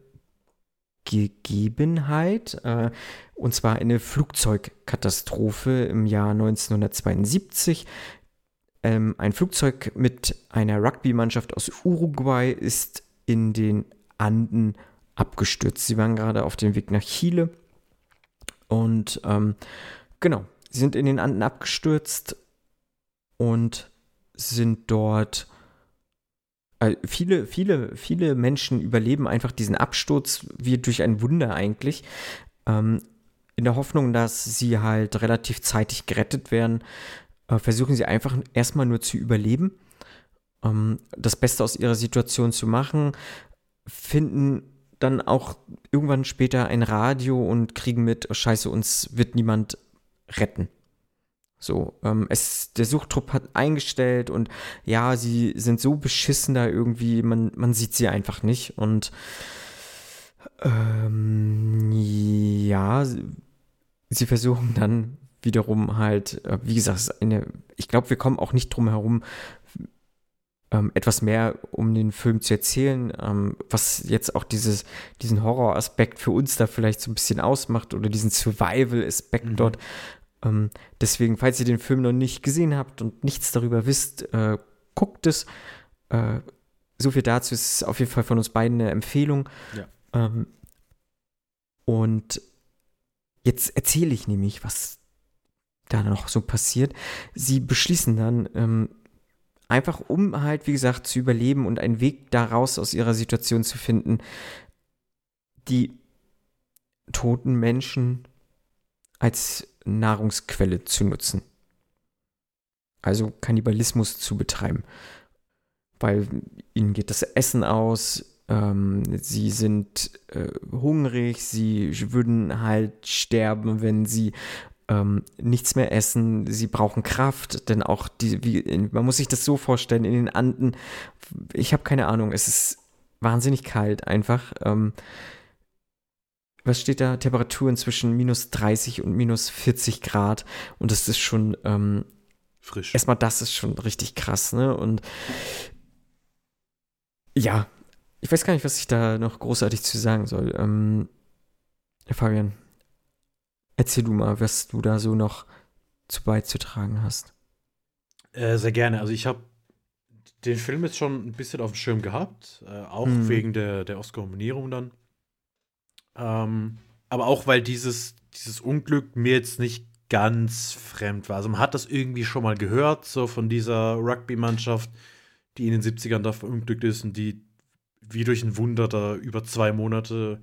Gegebenheit, äh, und zwar eine Flugzeugkatastrophe im Jahr 1972. Ähm, ein Flugzeug mit einer Rugby-Mannschaft aus Uruguay ist in den Anden abgestürzt. Sie waren gerade auf dem Weg nach Chile und ähm, genau, sie sind in den Anden abgestürzt und sind dort äh, viele, viele, viele Menschen überleben einfach diesen Absturz wie durch ein Wunder eigentlich. Ähm, in der Hoffnung, dass sie halt relativ zeitig gerettet werden, äh, versuchen sie einfach erstmal nur zu überleben, ähm, das Beste aus ihrer Situation zu machen, finden dann auch irgendwann später ein Radio und kriegen mit, oh scheiße, uns wird niemand retten. So, ähm, es, der Suchtrupp hat eingestellt und ja, sie sind so beschissen da irgendwie, man, man sieht sie einfach nicht. Und ähm, ja, sie, versuchen dann wiederum halt, äh, wie gesagt, eine, ich glaube, wir kommen auch nicht drum herum, ähm, etwas mehr, um den Film zu erzählen, ähm, was jetzt auch dieses, diesen Horroraspekt für uns da vielleicht so ein bisschen ausmacht oder diesen Survival-Aspekt mhm. dort. Ähm, deswegen, falls ihr den Film noch nicht gesehen habt und nichts darüber wisst, äh, guckt es. Äh, so viel dazu ist auf jeden Fall von uns beiden eine Empfehlung. Ja. Ähm, und jetzt erzähle ich nämlich, was da noch so passiert. Sie beschließen dann, ähm, Einfach um halt, wie gesagt, zu überleben und einen Weg daraus aus ihrer Situation zu finden, die toten Menschen als Nahrungsquelle zu nutzen. Also Kannibalismus zu betreiben. Weil ihnen geht das Essen aus, ähm, sie sind äh, hungrig, sie würden halt sterben, wenn sie ähm, nichts mehr essen, sie brauchen Kraft, denn auch die, wie, man muss sich das so vorstellen, in den Anden, ich habe keine Ahnung, es ist wahnsinnig kalt einfach. Ähm, was steht da? Temperaturen zwischen minus 30 und minus 40 Grad und das ist schon ähm, frisch. Erstmal, das ist schon richtig krass, ne? Und ja, ich weiß gar nicht, was ich da noch großartig zu sagen soll. Ähm, Fabian, Erzähl du mal, was du da so noch zu beizutragen hast. Äh, sehr gerne. Also ich habe den Film jetzt schon ein bisschen auf dem Schirm gehabt, äh, auch mhm. wegen der, der Oscar-Nominierung dann. Ähm, aber auch, weil dieses, dieses Unglück mir jetzt nicht ganz fremd war. Also man hat das irgendwie schon mal gehört, so von dieser Rugby-Mannschaft, die in den 70ern da verunglückt ist und die wie durch ein Wunder da über zwei Monate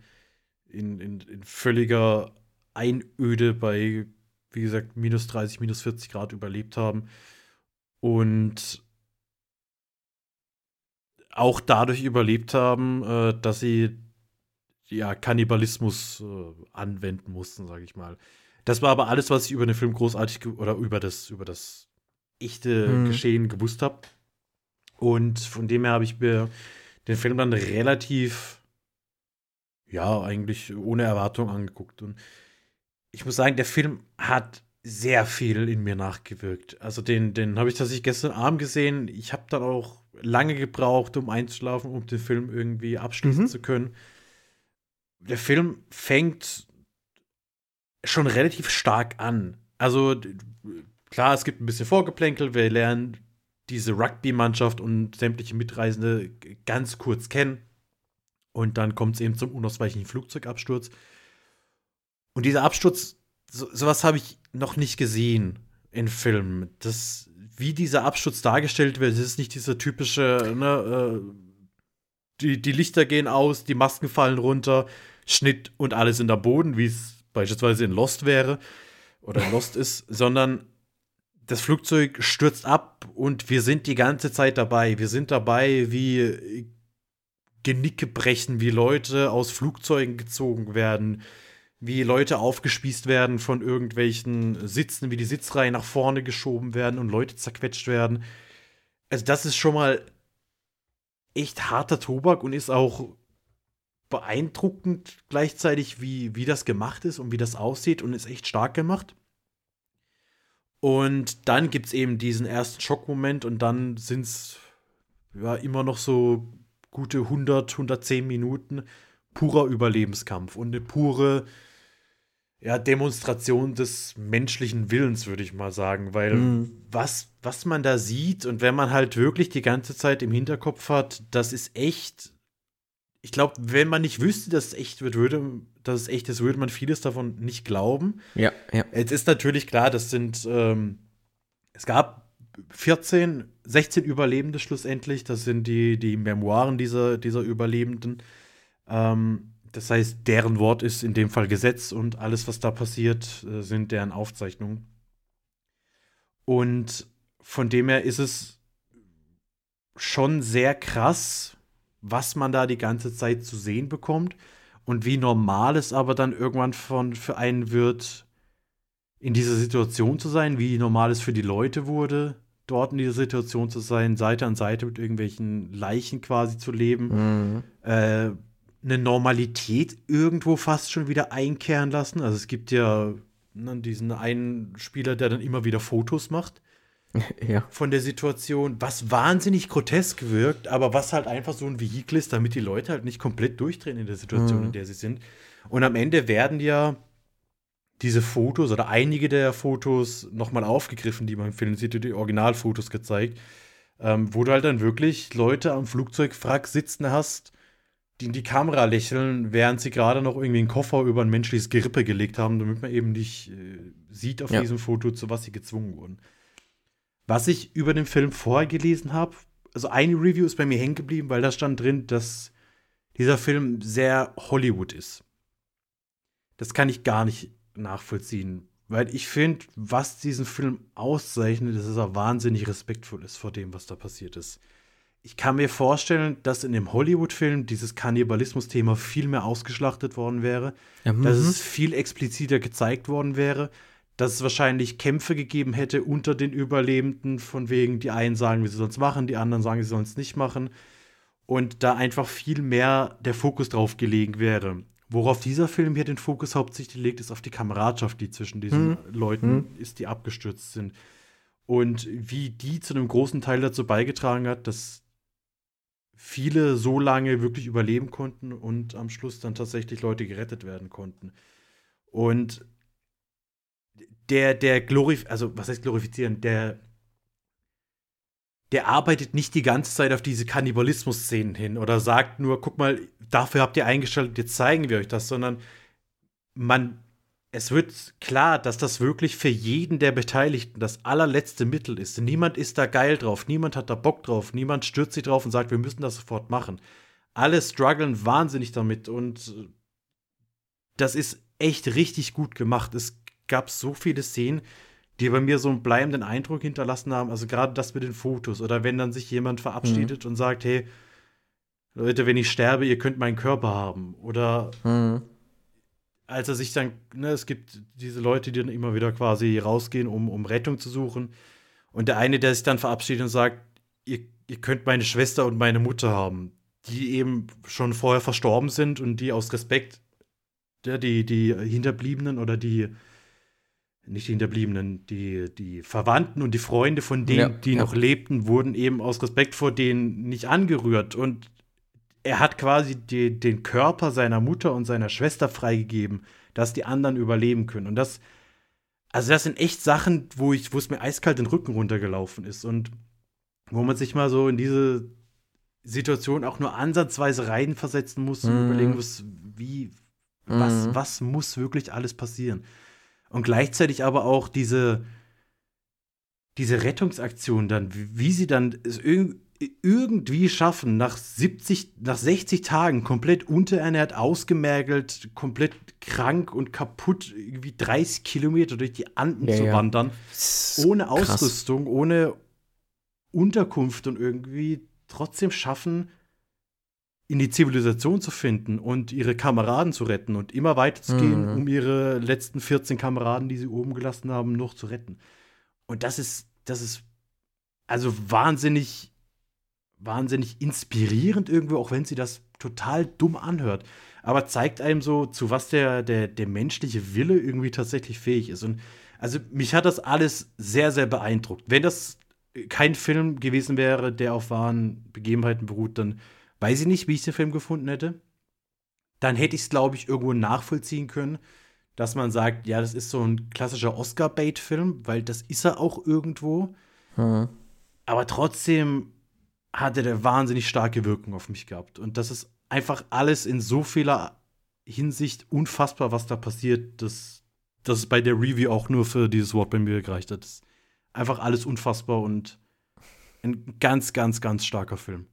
in, in, in völliger Einöde bei, wie gesagt, minus 30, minus 40 Grad überlebt haben. Und auch dadurch überlebt haben, äh, dass sie ja Kannibalismus äh, anwenden mussten, sage ich mal. Das war aber alles, was ich über den Film großartig oder über das über das echte hm. Geschehen gewusst habe. Und von dem her habe ich mir den Film dann relativ ja eigentlich ohne Erwartung angeguckt und ich muss sagen, der Film hat sehr viel in mir nachgewirkt. Also den, den habe ich tatsächlich gestern Abend gesehen. Ich habe dann auch lange gebraucht, um einzuschlafen, um den Film irgendwie abschließen mhm. zu können. Der Film fängt schon relativ stark an. Also klar, es gibt ein bisschen Vorgeplänkel. Wir lernen diese Rugby-Mannschaft und sämtliche Mitreisende ganz kurz kennen. Und dann kommt es eben zum unausweichlichen Flugzeugabsturz. Und dieser Absturz, so, sowas habe ich noch nicht gesehen in Filmen. Das, wie dieser Absturz dargestellt wird, ist nicht dieser typische, ne, äh, die, die Lichter gehen aus, die Masken fallen runter, Schnitt und alles in der Boden, wie es beispielsweise in Lost wäre oder in Lost ist, sondern das Flugzeug stürzt ab und wir sind die ganze Zeit dabei. Wir sind dabei, wie Genicke brechen, wie Leute aus Flugzeugen gezogen werden, wie Leute aufgespießt werden von irgendwelchen Sitzen, wie die Sitzreihen nach vorne geschoben werden und Leute zerquetscht werden. Also das ist schon mal echt harter Tobak und ist auch beeindruckend gleichzeitig, wie, wie das gemacht ist und wie das aussieht und ist echt stark gemacht. Und dann gibt es eben diesen ersten Schockmoment und dann sind es ja immer noch so gute 100, 110 Minuten purer Überlebenskampf und eine pure ja, Demonstration des menschlichen Willens, würde ich mal sagen. Weil mhm. was, was man da sieht und wenn man halt wirklich die ganze Zeit im Hinterkopf hat, das ist echt. Ich glaube, wenn man nicht wüsste, dass es echt wird, würde, dass es echt ist, würde man vieles davon nicht glauben. Ja, ja. Es ist natürlich klar, das sind, ähm, es gab 14, 16 Überlebende schlussendlich. Das sind die, die Memoiren dieser, dieser Überlebenden. Ähm, das heißt, deren Wort ist in dem Fall Gesetz und alles, was da passiert, äh, sind deren Aufzeichnungen. Und von dem her ist es schon sehr krass, was man da die ganze Zeit zu sehen bekommt und wie normal es aber dann irgendwann von, für einen wird, in dieser Situation zu sein, wie normal es für die Leute wurde, dort in dieser Situation zu sein, Seite an Seite mit irgendwelchen Leichen quasi zu leben. Mhm. Äh, eine Normalität irgendwo fast schon wieder einkehren lassen. Also es gibt ja ne, diesen einen Spieler, der dann immer wieder Fotos macht. ja. von der Situation, was wahnsinnig grotesk wirkt, aber was halt einfach so ein Vehikel ist, damit die Leute halt nicht komplett durchdrehen in der Situation, mhm. in der sie sind. Und am Ende werden ja diese Fotos oder einige der Fotos nochmal aufgegriffen, die man im Film sieht, die Originalfotos gezeigt, ähm, wo du halt dann wirklich Leute am Flugzeugwrack sitzen hast, die in die Kamera lächeln, während sie gerade noch irgendwie einen Koffer über ein menschliches Gerippe gelegt haben, damit man eben nicht äh, sieht auf ja. diesem Foto, zu was sie gezwungen wurden. Was ich über den Film vorher gelesen habe, also eine Review ist bei mir hängen geblieben, weil da stand drin, dass dieser Film sehr Hollywood ist. Das kann ich gar nicht nachvollziehen. Weil ich finde, was diesen Film auszeichnet, ist, dass er wahnsinnig respektvoll ist vor dem, was da passiert ist. Ich kann mir vorstellen, dass in dem Hollywood-Film dieses Kannibalismus-Thema viel mehr ausgeschlachtet worden wäre, ja, dass es mhm. viel expliziter gezeigt worden wäre, dass es wahrscheinlich Kämpfe gegeben hätte unter den Überlebenden, von wegen, die einen sagen, wie sie sollen es machen, die anderen sagen, sie sollen es nicht machen. Und da einfach viel mehr der Fokus drauf gelegen wäre. Worauf dieser Film hier den Fokus hauptsächlich legt, ist auf die Kameradschaft, die zwischen diesen hm. Leuten hm. ist, die abgestürzt sind. Und wie die zu einem großen Teil dazu beigetragen hat, dass viele so lange wirklich überleben konnten und am Schluss dann tatsächlich Leute gerettet werden konnten. Und der, der glorif, also was heißt glorifizieren, der der arbeitet nicht die ganze Zeit auf diese Kannibalismus-Szenen hin oder sagt nur, guck mal, dafür habt ihr eingestellt, jetzt zeigen wir euch das, sondern man, es wird klar, dass das wirklich für jeden der Beteiligten das allerletzte Mittel ist. Niemand ist da geil drauf, niemand hat da Bock drauf, niemand stürzt sich drauf und sagt, wir müssen das sofort machen. Alle strugglen wahnsinnig damit und das ist echt richtig gut gemacht. Es gab so viele Szenen, die bei mir so einen bleibenden Eindruck hinterlassen haben. Also gerade das mit den Fotos oder wenn dann sich jemand verabschiedet mhm. und sagt, hey, Leute, wenn ich sterbe, ihr könnt meinen Körper haben. Oder mhm. als er sich dann, ne, es gibt diese Leute, die dann immer wieder quasi rausgehen, um, um Rettung zu suchen. Und der eine, der sich dann verabschiedet und sagt, ihr, ihr könnt meine Schwester und meine Mutter haben, die eben schon vorher verstorben sind und die aus Respekt, ja, die, die Hinterbliebenen oder die nicht die Hinterbliebenen, die, die Verwandten und die Freunde von denen, ja, die ja. noch lebten, wurden eben aus Respekt vor denen nicht angerührt. Und er hat quasi die, den Körper seiner Mutter und seiner Schwester freigegeben, dass die anderen überleben können. Und das, also das sind echt Sachen, wo ich, wo es mir eiskalt den Rücken runtergelaufen ist und wo man sich mal so in diese Situation auch nur ansatzweise reinversetzen muss und mhm. überlegen muss, wie, was, mhm. was muss wirklich alles passieren? Und gleichzeitig aber auch diese, diese Rettungsaktion dann, wie, sie dann es irgendwie schaffen, nach 70, nach 60 Tagen komplett unterernährt, ausgemergelt, komplett krank und kaputt, irgendwie 30 Kilometer durch die Anden ja, zu ja. wandern, ohne Ausrüstung, Krass. ohne Unterkunft und irgendwie trotzdem schaffen, in die Zivilisation zu finden und ihre Kameraden zu retten und immer weiter zu gehen, mhm. um ihre letzten 14 Kameraden, die sie oben gelassen haben, noch zu retten. Und das ist, das ist also wahnsinnig, wahnsinnig inspirierend irgendwo, auch wenn sie das total dumm anhört. Aber zeigt einem so, zu was der, der, der menschliche Wille irgendwie tatsächlich fähig ist. Und also mich hat das alles sehr, sehr beeindruckt. Wenn das kein Film gewesen wäre, der auf wahren Begebenheiten beruht, dann Weiß ich nicht, wie ich den Film gefunden hätte. Dann hätte ich es, glaube ich, irgendwo nachvollziehen können, dass man sagt, ja, das ist so ein klassischer Oscar-Bait-Film, weil das ist er auch irgendwo. Hm. Aber trotzdem hatte der wahnsinnig starke Wirkung auf mich gehabt. Und das ist einfach alles in so vieler Hinsicht unfassbar, was da passiert, dass, dass es bei der Review auch nur für dieses Wort bei mir gereicht hat. Das ist einfach alles unfassbar und ein ganz, ganz, ganz starker Film.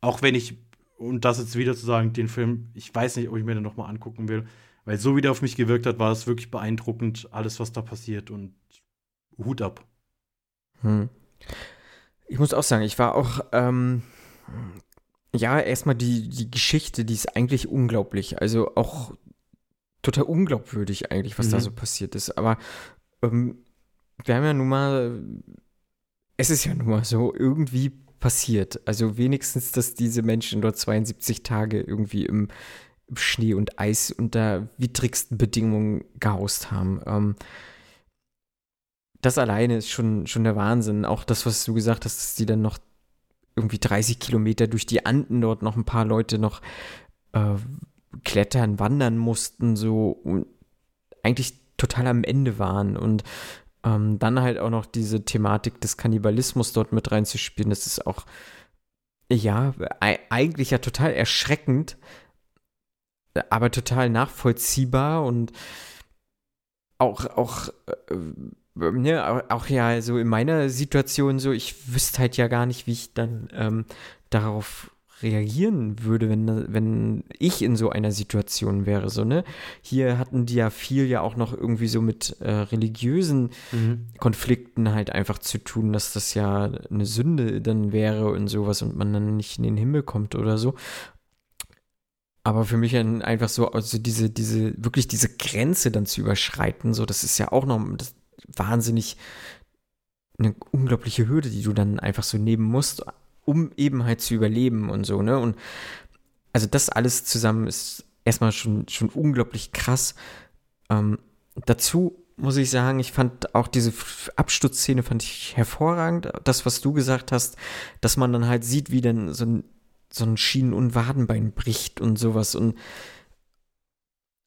Auch wenn ich, und das jetzt wieder zu sagen, den Film, ich weiß nicht, ob ich mir den nochmal angucken will, weil so wie der auf mich gewirkt hat, war es wirklich beeindruckend, alles, was da passiert und Hut ab. Hm. Ich muss auch sagen, ich war auch, ähm, ja, erstmal die, die Geschichte, die ist eigentlich unglaublich. Also auch total unglaubwürdig eigentlich, was mhm. da so passiert ist. Aber ähm, wir haben ja nun mal, es ist ja nun mal so, irgendwie passiert. Also wenigstens, dass diese Menschen dort 72 Tage irgendwie im, Schnee und Eis unter widrigsten Bedingungen gehaust haben. Ähm, das alleine ist schon, schon der Wahnsinn. Auch das, was du gesagt hast, dass die dann noch irgendwie 30 Kilometer durch die Anden dort noch ein paar Leute noch äh, klettern, wandern mussten, so und eigentlich total am Ende waren. Und ähm, dann halt auch noch diese Thematik des Kannibalismus dort mit reinzuspielen, das ist auch, ja, eigentlich ja total erschreckend, aber total nachvollziehbar und auch, auch, äh, ne, auch ja, so in meiner Situation so, ich wüsste halt ja gar nicht, wie ich dann ähm, darauf reagieren würde, wenn, wenn ich in so einer Situation wäre. So, ne? Hier hatten die ja viel ja auch noch irgendwie so mit äh, religiösen mhm. Konflikten halt einfach zu tun, dass das ja eine Sünde dann wäre und sowas und man dann nicht in den Himmel kommt oder so. Aber für mich einfach so, also diese, diese, wirklich diese Grenze dann zu überschreiten, so, das ist ja auch noch wahnsinnig eine unglaubliche Hürde, die du dann einfach so nehmen musst, um eben halt zu überleben und so, ne? Und also das alles zusammen ist erstmal schon, schon unglaublich krass. Ähm, dazu muss ich sagen, ich fand auch diese Absturzszene fand ich hervorragend. Das, was du gesagt hast, dass man dann halt sieht, wie dann so ein so ein Schienen- und Wadenbein bricht und sowas. Und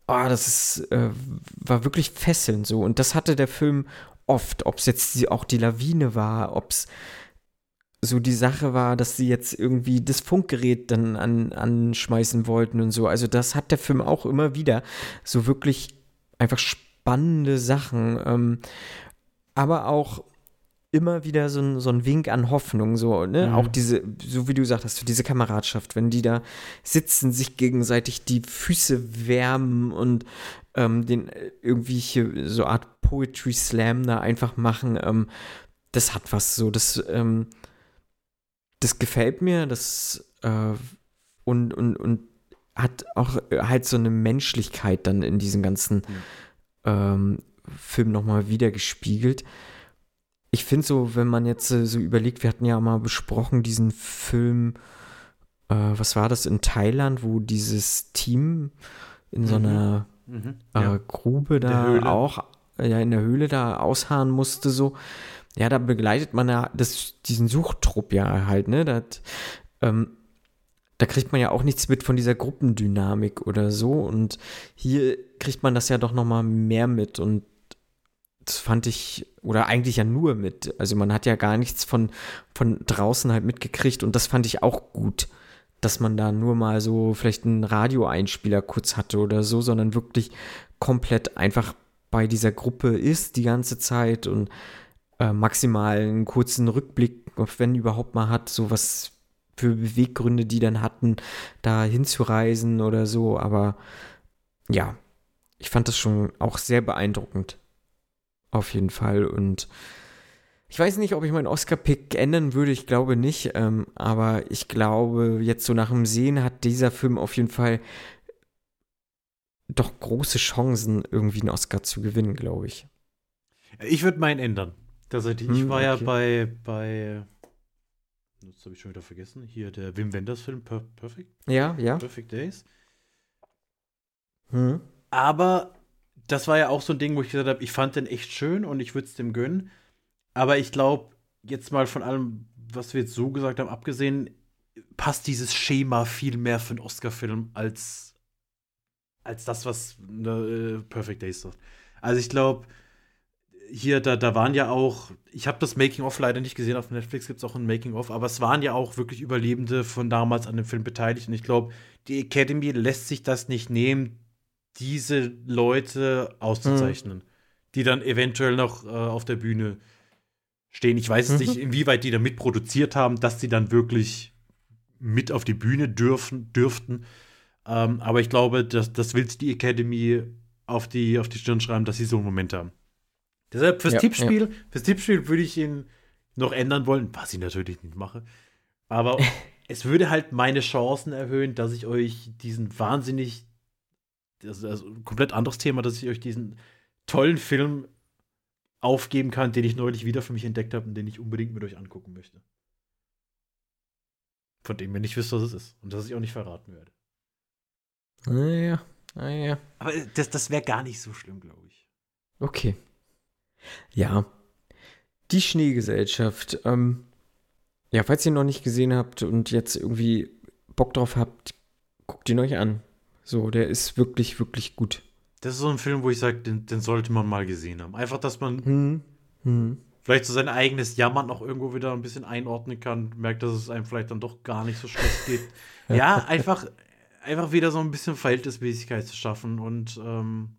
oh, das ist, äh, war wirklich fesselnd so. Und das hatte der Film oft, ob es jetzt die, auch die Lawine war, ob es so die Sache war, dass sie jetzt irgendwie das Funkgerät dann an, anschmeißen wollten und so. Also das hat der Film auch immer wieder. So wirklich einfach spannende Sachen. Ähm, aber auch immer wieder so ein, so ein Wink an Hoffnung, so, ne? Mhm. Auch diese, so wie du gesagt hast, diese Kameradschaft, wenn die da sitzen, sich gegenseitig die Füße wärmen und ähm, den äh, irgendwie so Art Poetry Slam da einfach machen, ähm, das hat was so, das, ähm, das gefällt mir, das äh, und, und, und hat auch äh, halt so eine Menschlichkeit dann in diesem ganzen mhm. ähm, Film nochmal wieder gespiegelt ich finde so, wenn man jetzt äh, so überlegt, wir hatten ja mal besprochen diesen Film, äh, was war das in Thailand, wo dieses Team in so mhm. einer mhm. Äh, ja. Grube da auch, ja, in der Höhle da ausharren musste, so. Ja, da begleitet man ja das, diesen Suchtrupp ja halt, ne? Das, ähm, da kriegt man ja auch nichts mit von dieser Gruppendynamik oder so. Und hier kriegt man das ja doch noch mal mehr mit. Und das fand ich, oder eigentlich ja nur mit, also man hat ja gar nichts von, von draußen halt mitgekriegt und das fand ich auch gut, dass man da nur mal so vielleicht einen Radioeinspieler kurz hatte oder so, sondern wirklich komplett einfach bei dieser Gruppe ist die ganze Zeit und maximal einen kurzen Rückblick, wenn überhaupt mal hat, so was für Beweggründe die dann hatten, da hinzureisen oder so, aber ja, ich fand das schon auch sehr beeindruckend. Auf jeden Fall. Und ich weiß nicht, ob ich meinen Oscar-Pick ändern würde. Ich glaube nicht. Ähm, aber ich glaube, jetzt so nach dem Sehen hat dieser Film auf jeden Fall doch große Chancen, irgendwie einen Oscar zu gewinnen, glaube ich. Ich würde meinen ändern. Tatsächlich. Ich hm, war okay. ja bei, bei. Das habe ich schon wieder vergessen. Hier der Wim Wenders-Film per Perfect. Ja, ja. Perfect Days. Hm. Aber das war ja auch so ein Ding, wo ich gesagt habe, ich fand den echt schön und ich würde es dem gönnen. Aber ich glaube, jetzt mal von allem, was wir jetzt so gesagt haben, abgesehen, passt dieses Schema viel mehr für einen Oscar-Film als, als das, was ne, Perfect Days sagt. Also ich glaube, hier, da, da waren ja auch, ich habe das Making-of leider nicht gesehen, auf Netflix gibt es auch ein Making-of, aber es waren ja auch wirklich Überlebende von damals an dem Film beteiligt. Und ich glaube, die Academy lässt sich das nicht nehmen, diese Leute auszuzeichnen, mhm. die dann eventuell noch äh, auf der Bühne stehen. Ich weiß mhm. nicht, inwieweit die da mitproduziert haben, dass sie dann wirklich mit auf die Bühne dürfen, dürften. Ähm, aber ich glaube, das, das will die Academy auf die, auf die Stirn schreiben, dass sie so einen Moment haben. Deshalb fürs ja, Tippspiel, ja. fürs Tippspiel würde ich ihn noch ändern wollen, was ich natürlich nicht mache. Aber es würde halt meine Chancen erhöhen, dass ich euch diesen wahnsinnig das ist ein komplett anderes Thema, dass ich euch diesen tollen Film aufgeben kann, den ich neulich wieder für mich entdeckt habe und den ich unbedingt mit euch angucken möchte. Von dem ihr nicht wisst, was es ist. Und das ich auch nicht verraten werde. Naja, naja. Aber das, das wäre gar nicht so schlimm, glaube ich. Okay. Ja, Die Schneegesellschaft. Ähm, ja, falls ihr ihn noch nicht gesehen habt und jetzt irgendwie Bock drauf habt, guckt ihn euch an. So, der ist wirklich, wirklich gut. Das ist so ein Film, wo ich sage, den, den, sollte man mal gesehen haben. Einfach, dass man hm. Hm. vielleicht so sein eigenes Jammern noch irgendwo wieder ein bisschen einordnen kann, merkt, dass es einem vielleicht dann doch gar nicht so schlecht geht. ja, einfach, einfach wieder so ein bisschen Verhältnismäßigkeit zu schaffen. Und ähm,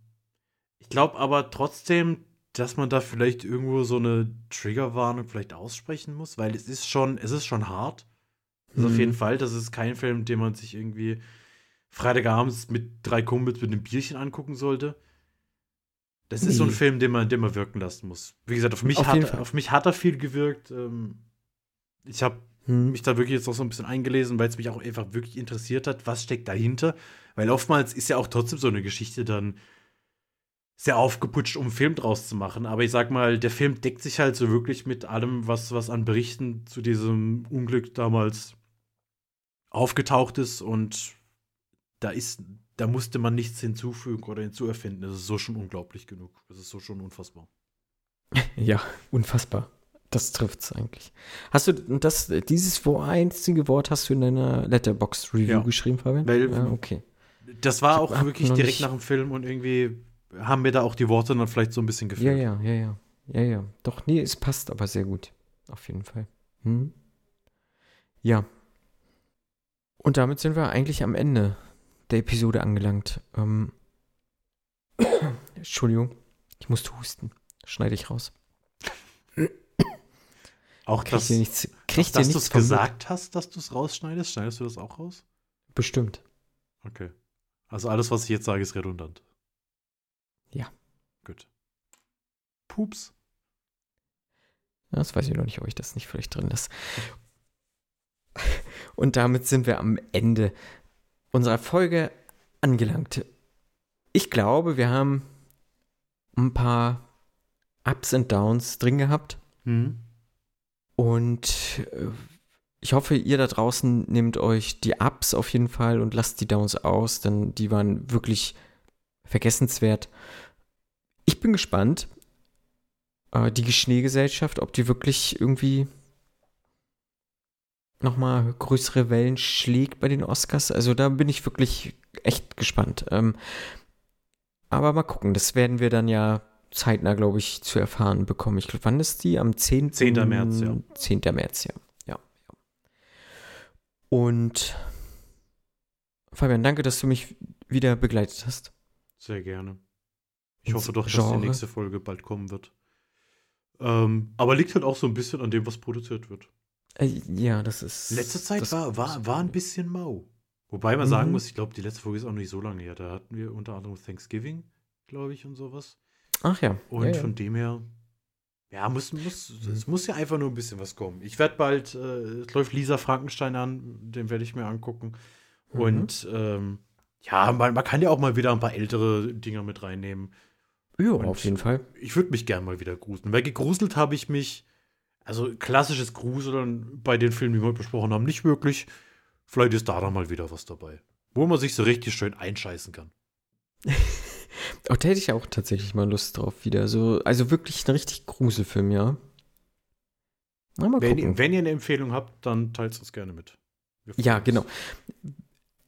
ich glaube aber trotzdem, dass man da vielleicht irgendwo so eine Triggerwarnung vielleicht aussprechen muss, weil es ist schon, es ist schon hart. Also mhm. auf jeden Fall, das ist kein Film, den man sich irgendwie Freitagabends mit drei Kumpels mit einem Bierchen angucken sollte. Das ist so ein Film, den man, den man wirken lassen muss. Wie gesagt, auf mich, auf hat, auf mich hat er viel gewirkt. Ähm, ich habe hm. mich da wirklich jetzt auch so ein bisschen eingelesen, weil es mich auch einfach wirklich interessiert hat, was steckt dahinter. Weil oftmals ist ja auch trotzdem so eine Geschichte dann sehr aufgeputscht, um einen Film draus zu machen. Aber ich sag mal, der Film deckt sich halt so wirklich mit allem, was, was an Berichten zu diesem Unglück damals aufgetaucht ist. Und da ist, da musste man nichts hinzufügen oder hinzuerfinden. Das ist so schon unglaublich genug. Das ist so schon unfassbar. Ja, unfassbar. Das trifft's eigentlich. Hast du das, dieses einzige Wort hast du in deiner Letterbox Review ja. geschrieben, Fabian? Weil, ja, okay. Das war auch wirklich direkt nach dem Film und irgendwie haben mir da auch die Worte dann vielleicht so ein bisschen gefehlt. Ja, ja, ja, ja. Ja, ja. Doch, nee, es passt aber sehr gut. Auf jeden Fall. Hm? Ja. Und damit sind wir eigentlich am Ende der Episode angelangt. Ähm. Entschuldigung, ich musste husten. Schneide ich raus. Auch kriegt das, ihr nichts, kriegt dass du es gesagt hast, dass du es rausschneidest, schneidest du das auch raus? Bestimmt. Okay. Also alles, was ich jetzt sage, ist redundant. Ja. Gut. Pups. Das weiß ich noch nicht, ob ich das nicht vielleicht drin lasse. Und damit sind wir am Ende unserer Folge angelangt. Ich glaube, wir haben ein paar Ups und Downs drin gehabt. Mhm. Und äh, ich hoffe, ihr da draußen nehmt euch die Ups auf jeden Fall und lasst die Downs aus, denn die waren wirklich vergessenswert. Ich bin gespannt, äh, die Schneegesellschaft, ob die wirklich irgendwie nochmal größere Wellen schlägt bei den Oscars. Also da bin ich wirklich echt gespannt. Ähm, aber mal gucken, das werden wir dann ja zeitnah, glaube ich, zu erfahren bekommen. Ich glaube, wann ist die? Am 10. 10. März, ja. 10. März, ja. ja. ja. Und Fabian, danke, dass du mich wieder begleitet hast. Sehr gerne. Ich hoffe doch, Genre. dass die nächste Folge bald kommen wird. Ähm, aber liegt halt auch so ein bisschen an dem, was produziert wird. Äh, ja, das ist. Letzte Zeit war, war, war ein bisschen mau. Wobei man mhm. sagen muss, ich glaube, die letzte Folge ist auch nicht so lange her. Da hatten wir unter anderem Thanksgiving, glaube ich, und sowas. Ach ja. Und ja, ja. von dem her, ja, muss, muss, mhm. es muss ja einfach nur ein bisschen was kommen. Ich werde bald, äh, es läuft Lisa Frankenstein an, den werde ich mir angucken. Mhm. Und ähm, ja, man, man, kann ja auch mal wieder ein paar ältere Dinger mit reinnehmen. Ja, auf jeden Fall. Ich würde mich gern mal wieder gruseln. Weil gegruselt habe ich mich, also klassisches Gruseln bei den Filmen, die wir besprochen haben, nicht wirklich. Vielleicht ist da dann mal wieder was dabei. Wo man sich so richtig schön einscheißen kann. oh, da hätte ich auch tatsächlich mal Lust drauf wieder. So, also wirklich ein richtig Gruselfilm, ja. Wenn ihr, wenn, ihr, eine Empfehlung habt, dann teilt es uns gerne mit. Ja, genau.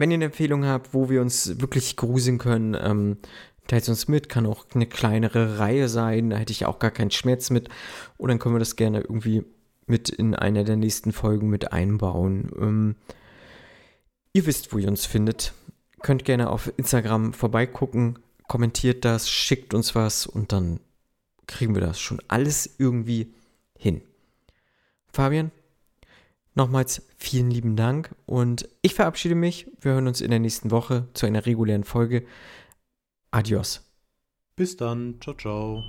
Wenn ihr eine Empfehlung habt, wo wir uns wirklich gruseln können, ähm, teilt uns mit. Kann auch eine kleinere Reihe sein. Da hätte ich auch gar keinen Schmerz mit. Und dann können wir das gerne irgendwie mit in einer der nächsten Folgen mit einbauen. Ähm, ihr wisst, wo ihr uns findet. Könnt gerne auf Instagram vorbeigucken. Kommentiert das, schickt uns was und dann kriegen wir das schon alles irgendwie hin. Fabian, Nochmals Vielen lieben Dank und ich verabschiede mich. Wir hören uns in der nächsten Woche zu einer regulären Folge. Adios. Bis dann. Ciao, ciao.